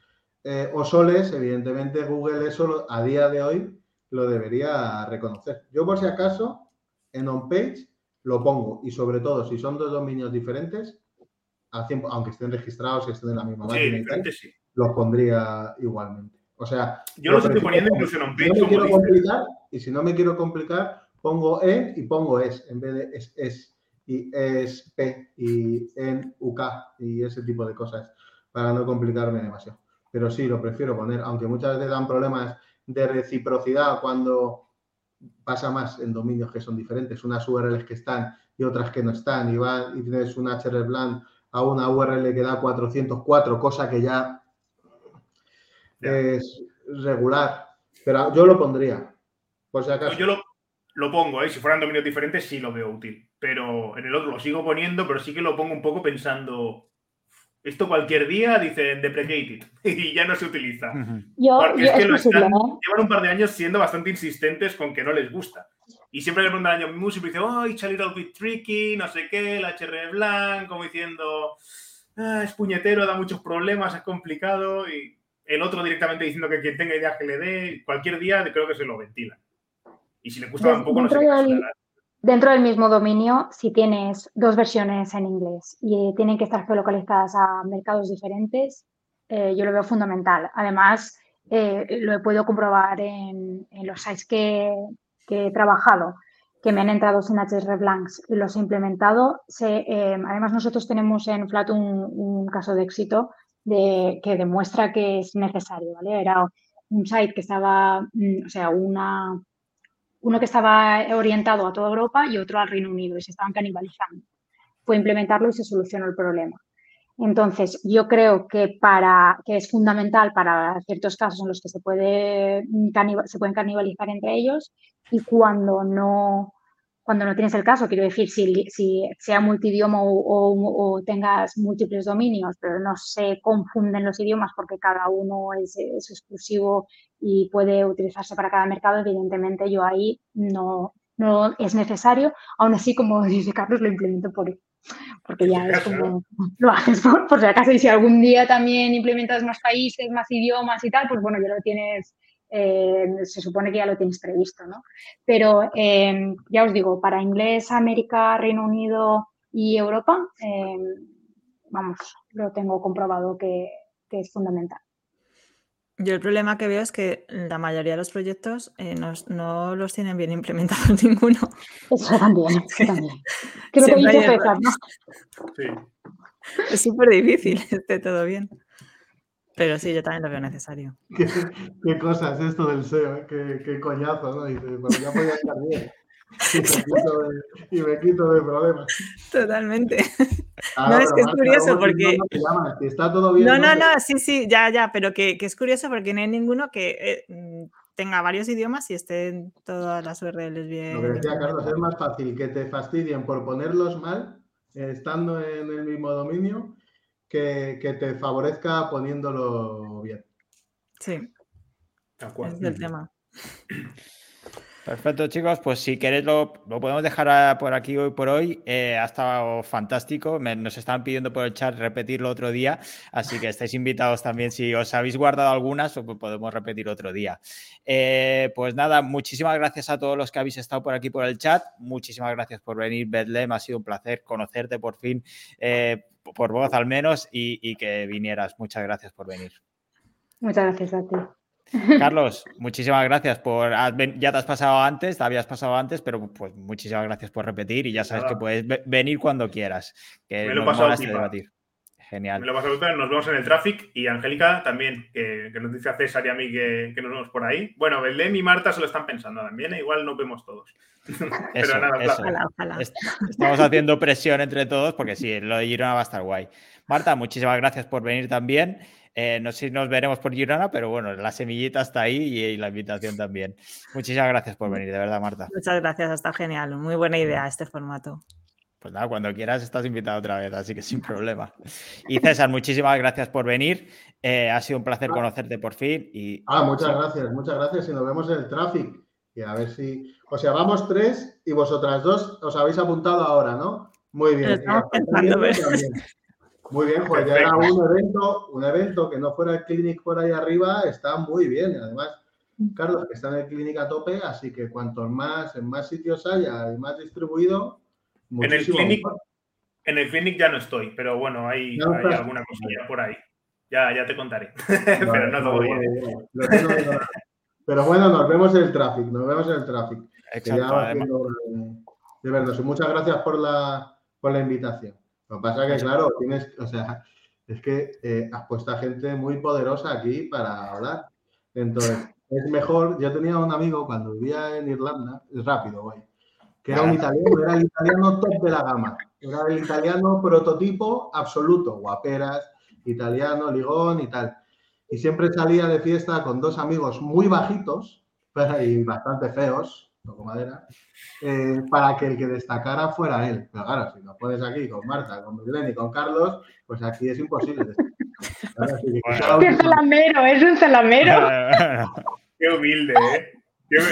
eh, o soles, evidentemente Google eso a día de hoy lo debería reconocer. Yo por si acaso, en on-page lo pongo y sobre todo si son dos dominios diferentes, al 100 aunque estén registrados y estén en la misma Sí, máquina y tal, diferente sí. los pondría igualmente. O sea, Yo los estoy poniendo incluso en si on-page, no me como quiero complicar, y si no me quiero complicar, pongo en y pongo es, en vez de es, es, y es p, y en uk, y ese tipo de cosas, para no complicarme demasiado. Pero sí, lo prefiero poner, aunque muchas veces dan problemas de reciprocidad cuando pasa más en dominios que son diferentes, unas URLs que están y otras que no están, y, va, y tienes un HR blank a una URL que da 404, cosa que ya es regular. Pero yo lo pondría, por si acaso. Yo lo, lo pongo, ¿eh? si fueran dominios diferentes sí lo veo útil, pero en el otro lo sigo poniendo, pero sí que lo pongo un poco pensando, esto cualquier día dicen deprecated y ya no se utiliza. Yo, Porque yo- es que es lo posible, están, ¿eh? llevan un par de años siendo bastante insistentes con que no les gusta. Y siempre le preguntan a ellos mismos y dicen, oh, it's a little bit tricky, no sé qué, el HR blank, como diciendo, "Ah, es puñetero, da muchos problemas, es complicado. Y el otro directamente diciendo que quien tenga ideas que le dé, cualquier día creo que se lo ventilan. Y si le gusta un poco, no sé del-. Dentro del mismo dominio, si tienes dos versiones en inglés y tienen que estar geolocalizadas a mercados diferentes, eh, yo lo veo fundamental. Además, eh, lo he podido comprobar en, en los sites que, que he trabajado, que me han entrado sin HR blanks y los he implementado. Se, eh, además, nosotros tenemos en Flat un, un caso de éxito de, que demuestra que es necesario. ¿vale? Era un site que estaba, mm, o sea, una uno que estaba orientado a toda Europa y otro al Reino Unido y se estaban canibalizando. Fue implementarlo y se solucionó el problema. Entonces, yo creo que, para, que es fundamental para ciertos casos en los que se, puede, caniba- se pueden canibalizar entre ellos y cuando no, cuando no tienes el caso, quiero decir, si, si sea multidioma o, o- o tengas múltiples dominios, pero no se confunden los idiomas porque cada uno es, es exclusivo y puede utilizarse para cada mercado, evidentemente yo ahí no, no es necesario. Aún así, como dice Carlos, lo implemento por, porque ya es como lo haces por, por si acaso. Y si algún día también implementas más países, más idiomas y tal, pues bueno, ya lo tienes, eh, se supone que ya lo tienes previsto, ¿no? Pero eh, ya os digo, para inglés, América, Reino Unido y Europa, eh, vamos, lo tengo comprobado que, que es fundamental. Yo el problema que veo es que la mayoría de los proyectos eh, no, no los tienen bien implementados ninguno. Eso también, eso también. Que lo que hay César, ¿no? Sí. Es súper difícil esté todo bien. Pero sí, yo también lo veo necesario. ¿Qué, qué cosa es esto del SEO? ¿eh? Qué, qué coñazo, ¿no? Dices, bueno, ya podía estar bien. Y me quito de, y me quito de problemas. Totalmente. Claro, No, es que es curioso porque- no. Si está todo bien. No, no, no, sí, sí, ya, ya, pero que, que es curioso porque no hay ninguno que eh, mm, tenga varios idiomas y estén todas las URLs bien. Lo que decía Carlos, es más fácil que te fastidien por ponerlos mal, eh, estando en el mismo dominio, que, que te favorezca poniéndolo bien. Sí, Tal cual. ese es el tema. Perfecto, chicos. Pues si queréis lo, podemos dejar por aquí hoy por hoy. Eh, ha estado fantástico. nos estaban pidiendo por el chat repetirlo otro día, así que estáis invitados también. Si os habéis guardado algunas, pues podemos repetir otro día. Eh, pues nada, muchísimas gracias a todos los que habéis estado por aquí por el chat. Muchísimas gracias por venir, Bedlem. Ha sido un placer conocerte por fin, eh, por voz al menos, y que vinieras. Muchas gracias por venir. Muchas gracias a ti. Carlos, muchísimas gracias por. Ya te has pasado antes, te habías pasado antes, pero pues muchísimas gracias por repetir y ya sabes que puedes venir cuando quieras. Que Me lo pasado debatir. Genial. Me lo pasado nos vemos en el tráfico y Angélica también, que, nos dice a César y a mí que, nos vemos por ahí. Bueno, Belén y Marta se lo están pensando también, ¿eh? igual no vemos todos. pero nada, Estamos haciendo presión entre todos porque sí, lo de Girona va a estar guay. Marta, muchísimas gracias por venir también. Eh, no sé si nos veremos por Girona, pero bueno, la semillita está ahí y, la invitación también. Muchísimas gracias por venir, de verdad, Marta. Muchas gracias, está genial. Muy buena idea este formato. Pues nada, cuando quieras estás invitado otra vez, así que sin problema. Y César, muchísimas gracias por venir. Eh, ha sido un placer conocerte por fin. Y... Ah, muchas gracias, muchas gracias. Y nos vemos en el tráfico. Y a ver si. O sea, vamos tres y vosotras dos os habéis apuntado ahora, ¿no? Muy bien. Muy bien, pues ya era un evento, un evento que no fuera el Clinic por ahí arriba, está muy bien. Además, Carlos, que está en el Clinic a tope, así que cuantos más, en más sitios haya y más distribuido, en el Clinic, en el Clinic ya no estoy, pero bueno, hay, alguna cosilla por ahí. Ya, ya te contaré. pero no todo bien. Pero bueno, nos vemos en el tráfico, nos vemos en el tráfico. De verdad, muchas gracias por la, por la invitación. Lo que pasa es que, claro, tienes, o sea, es que eh, has puesto a gente muy poderosa aquí para hablar. Entonces, es mejor. Yo tenía un amigo cuando vivía en Irlanda, es rápido, voy, que era un italiano, era el italiano top de la gama. Era el italiano prototipo absoluto, guaperas, italiano, ligón y tal. Y siempre salía de fiesta con dos amigos muy bajitos y bastante feos, toco madera, eh, para que el que destacara fuera él. Pero claro, si lo pones aquí con Marta, con Miguel y con Carlos, pues aquí es imposible. ¡Qué salamero! ¡Es un salamero! ¡Qué humilde, eh! ¡Qué, qué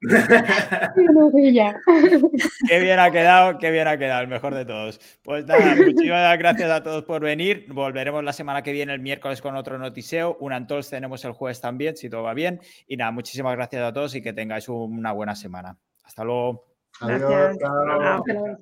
Qué bien ha quedado, qué bien ha quedado, el mejor de todos. Pues nada, muchísimas gracias a todos por venir. Volveremos la semana que viene, el miércoles, con otro notiseo. Un Antols tenemos el jueves también, si todo va bien. Y nada, muchísimas gracias a todos y que tengáis una buena semana. Hasta luego. Adiós. Gracias.